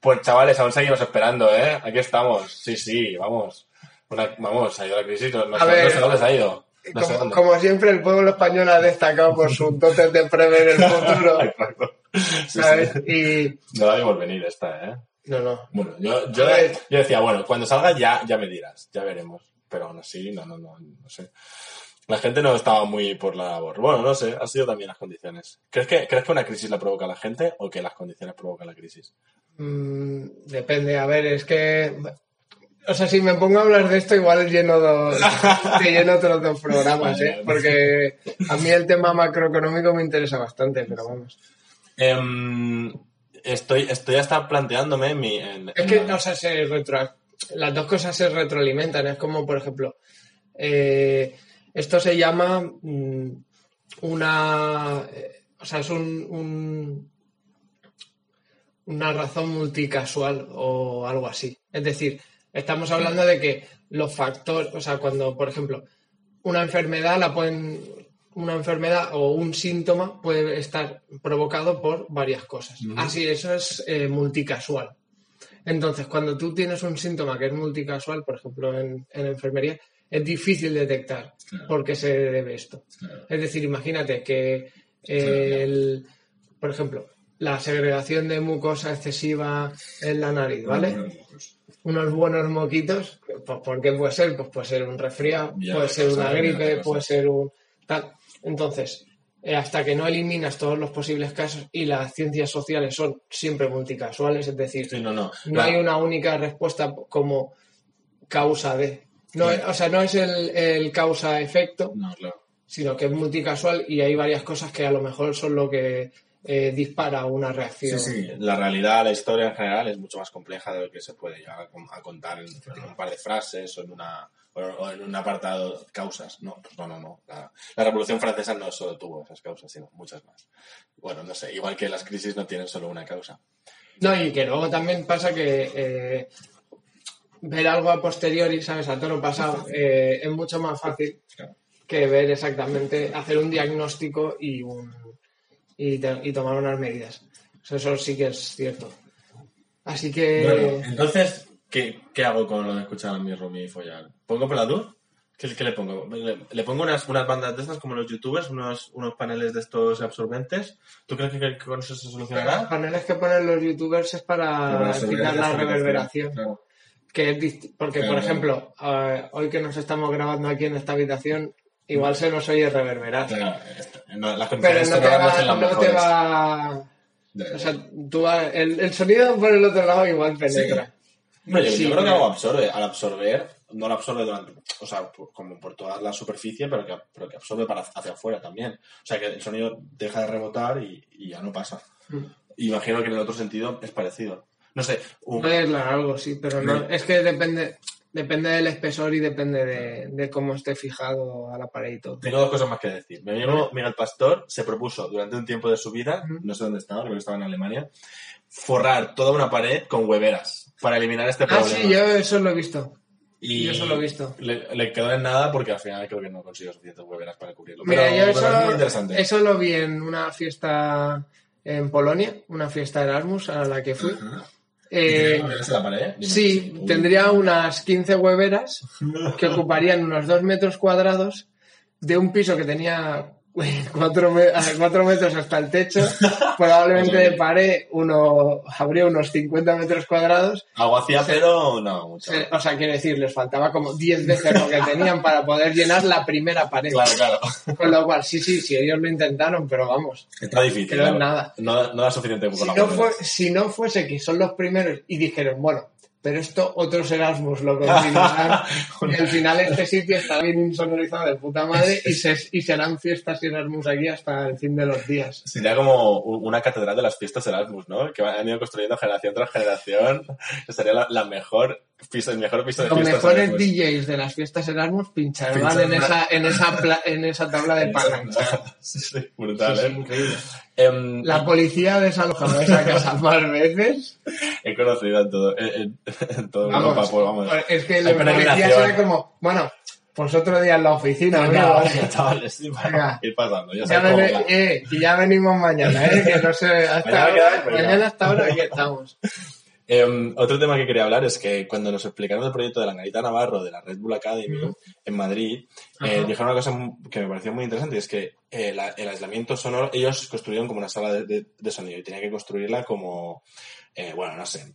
Pues chavales, aún seguimos esperando, ¿eh? Aquí estamos. Sí, sí, vamos. Una- vamos, ha ido la crisis, no, A ver, no se ha ido. No Como, dónde. como siempre, el pueblo español ha destacado por sus dotes de prever el [LAUGHS] futuro, Exacto. Sí, ¿sabes? sí. Y No la vimos venir esta, ¿eh? No, no. Bueno, yo, yo, yo decía, bueno, cuando salga ya, ya me dirás, ya veremos. Pero aún así, no, no, no, no sé. La gente no estaba muy por la labor. Bueno, no sé, ha sido también las condiciones. ¿Crees que, ¿Crees que una crisis la provoca la gente o que las condiciones provocan la crisis? Mm, depende, a ver, es que. O sea, si me pongo a hablar de esto, igual lleno dos, [LAUGHS] te lleno otros dos programas, ¿eh? Porque a mí el tema macroeconómico me interesa bastante, pero vamos. Em, estoy, estoy hasta planteándome mi... en- Es que, en la- o sea, se retro- las dos cosas se retroalimentan. Es como, por ejemplo, eh, esto se llama mm, una. eh, o sea, es un, un- una razón multicasual o algo así. Es decir, estamos hablando de que los factores, o sea, cuando, por ejemplo, una enfermedad la pueden. Una enfermedad o un síntoma puede estar provocado por varias cosas. Así, eso es eh, multicasual. Entonces, cuando tú tienes un síntoma que es multicasual, por ejemplo, en, en enfermería, es difícil detectar Claro. por qué se debe esto. Claro. Es decir, imagínate que, eh, el- por ejemplo, la segregación de mucosa excesiva en la nariz, ¿vale? Unos buenos moquitos, pues ¿por qué puede ser? Pues puede ser un resfriado, Ya, puede ser una gripe, puede ser un tal. Entonces, eh, hasta que no eliminas todos los posibles casos y las ciencias sociales son siempre multicasuales, es decir, Sí, no, no. no La- hay una única respuesta como causa de. No. O sea, no es el, el causa-efecto, No, claro. sino que es multicasual y hay varias cosas que a lo mejor son lo que eh, dispara una reacción. Sí, sí, la realidad, la historia en general es mucho más compleja de lo que se puede llegar a contar en, en un par de frases o en, una, o o en un apartado causas. No, pues no, no, no. La, la Revolución Francesa no solo tuvo esas causas, sino muchas más. Bueno, no sé, igual que las crisis no tienen solo una causa. No, y que luego también pasa que eh, ver algo a posteriori, ¿sabes? A toro pasado, eh, es mucho más fácil Claro. que ver exactamente, hacer un diagnóstico y, un, y, te- y tomar unas medidas. Eso, eso sí que es cierto. Así que... Bueno, entonces, ¿qué, qué hago con lo de escuchar a mi roomie y follar? ¿Pongo Peladur? ¿Qué, qué le pongo? ¿Le, le pongo unas, unas bandas de estas como los youtubers, unos, unos paneles de estos absorbentes? ¿Tú crees que, que con eso se Los solucionará? paneles que ponen los youtubers es para quitar la reverberación. Claro. Que es porque, por Claro. ejemplo, eh, hoy que nos estamos grabando aquí en esta habitación, igual se nos oye reverberar. Esta- no, las Pero no te no va, no te va- O sea, tú va- el, el sonido por el otro lado igual penetra. Hombre, yo, Sí, yo creo que algo absorbe. Al absorber, no lo absorbe durante, o sea, por- como por toda la superficie, pero que, pero que absorbe para hacia afuera también. O sea, que el sonido deja de rebotar y, y ya no pasa. Mm. Imagino que en el otro sentido es parecido. No sé, un- Puede aislar algo, sí, pero no, es que depende, depende del espesor y depende de, de cómo esté fijado a la pared y todo. tengo dos cosas más que decir. Mi amigo Miguel Pastor se propuso durante un tiempo de su vida, no sé dónde estaba, creo que estaba en Alemania, forrar toda una pared con hueveras para eliminar este Ah, problema. sí, yo eso lo he visto. Y yo eso lo he visto. Le, le quedó en nada porque al final creo que no consiguió suficientes hueveras para cubrirlo. Mira, pero, yo pero es muy eso, interesante. eso lo vi en una fiesta en Polonia, una fiesta Erasmus a la que fui. Eh, ¿Tiene hueveras en la pared? Dime sí, tendría unas 15 hueveras que [LAUGHS] ocuparían unos 2 metros cuadrados de un piso que tenía [LAUGHS] 4 metros hasta el techo. [LAUGHS] Probablemente de pared uno, habría unos 50 metros cuadrados. Algo hacía, pero no mucho. O sea, quiero decir, les faltaba como 10 veces lo que tenían para poder llenar la primera pared. Claro, claro. Con lo cual, sí, sí, sí, ellos lo intentaron, pero vamos. Está difícil. Pero claro. nada. No, da- no da suficiente con Si la no, fue, si no fuese que son los primeros y dijeron, bueno, pero esto otros Erasmus lo continuarán y [LAUGHS] al final este sitio está bien insonorizado de puta madre y, se, y serán fiestas y Erasmus aquí hasta el fin de los días. Sería como una catedral de las fiestas Erasmus, ¿no? Que han ido construyendo generación tras generación. Sería la, la mejor el mejor piso de Los mejores Erasmus. DJs de las fiestas Erasmus pincharán Pincharán. en esa, en, esa pla- en esa tabla de [LAUGHS] palanca. [LAUGHS] Sí, sí, brutal, ¿eh? increíble. Em, La policía ha desalojado esa casa [LAUGHS] más veces. He conocido en todo, en, en todo Vamos, Europa, pues vamos. es que la policía será como, bueno, pues otro día en la oficina, Venga, chavales, sí, ir pasando. Ya Ya eh, y ya venimos mañana, ¿eh? Que no sé, hasta Mañana ahora, mañana hasta ahora aquí estamos. Em, otro tema que quería hablar es que cuando nos explicaron el proyecto de la Angarita Navarro de la Red Bull Academy en Madrid, eh, dijeron una cosa que me pareció muy interesante, y es que eh, la- el aislamiento sonoro, ellos construyeron como una sala de, de- de sonido y tenían que construirla como, eh, bueno, no sé,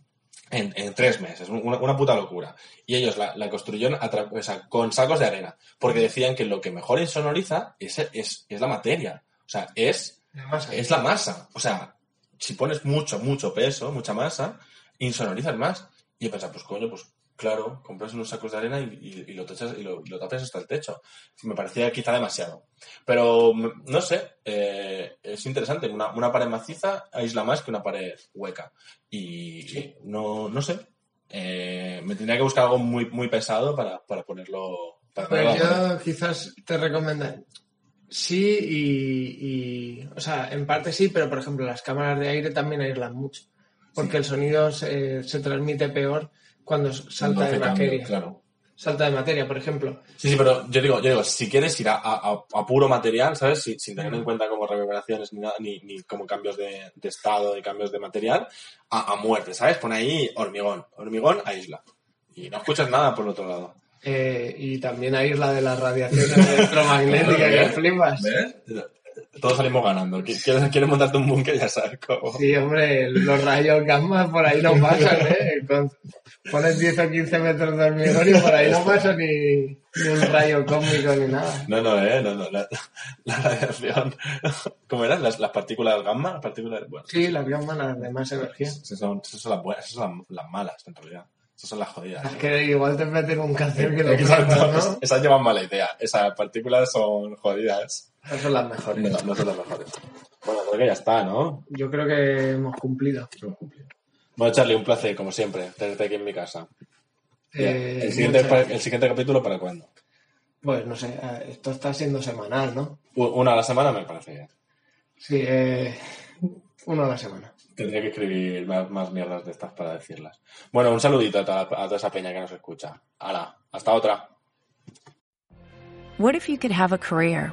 en, en tres meses, una, una puta locura. Y ellos la, la construyeron o sea, con sacos de arena, porque decían que lo que mejor insonoriza es, es, es la materia, o sea, es Además, es la masa. O sea, si pones mucho, mucho peso, mucha masa, insonorizas más. Y yo pensaba, pues coño, pues claro, compras unos sacos de arena y, y- y lo, techas- y lo, y lo tapes hasta el techo. Me parecía quizá demasiado. Pero, mm, no sé, eh, es interesante. Una, una pared maciza aísla más que una pared hueca. Y Sí. No, no sé. eh, me tendría que buscar algo muy, muy pesado para, para ponerlo. Para Pues ponerlo yo quizás te recomendaría. Sí, y, y- O sea, en parte sí, pero por ejemplo, las cámaras de aire también aíslan mucho. Porque el sonido se, se transmite peor cuando salta de cambio, materia. claro. Salta de materia, por ejemplo. Sí, sí, pero yo digo, yo digo, si quieres ir a, a- a puro material, ¿sabes? Sin, sin tener en cuenta como reverberaciones ni, nada, ni, ni como cambios de, de estado ni cambios de material, a, a muerte, ¿sabes? Pon ahí hormigón, hormigón a isla. Y no escuchas nada por el otro lado. Eh, y también aísla de las radiaciones electromagnéticas [LAUGHS] que flipas. ¿Ves? Todos salimos ganando. Qui- ¿Quieres, quieres montarte un búnker? Ya sabes cómo. Sí, hombre, los rayos gamma por ahí no pasan, ¿eh? Pones 10 o 15 metros de hormigón y por ahí no pasa ni, ni un rayo cósmico ni nada. No, no, eh, no, no. La, la radiación. ¿Cómo eran? Las, las partículas gamma, las partículas. Bueno, Sí, las gamma, las de más energía. esas son, esas son las buenas, esas son las, las malas, en realidad. Esas son las jodidas. Es que igual te meten un cáncer que lo Exacto, ¿no? esas llevan mala idea. Esas partículas son jodidas. Esas son las mejores. No, no son las mejores. Bueno, creo que ya está, ¿no? Yo creo que hemos cumplido. Bueno, Charlie, un placer, como siempre, tenerte aquí en mi casa. Eh, el, siguiente, el siguiente capítulo, ¿para cuándo? Pues no sé, eh, esto está siendo semanal, ¿no? Una a la semana me parece bien. Sí, eh, uno a la semana. Tendría que escribir más, más mierdas de estas para decirlas. Bueno, un saludito a toda, a toda esa peña que nos escucha. Hala, hasta otra. What if you could have a career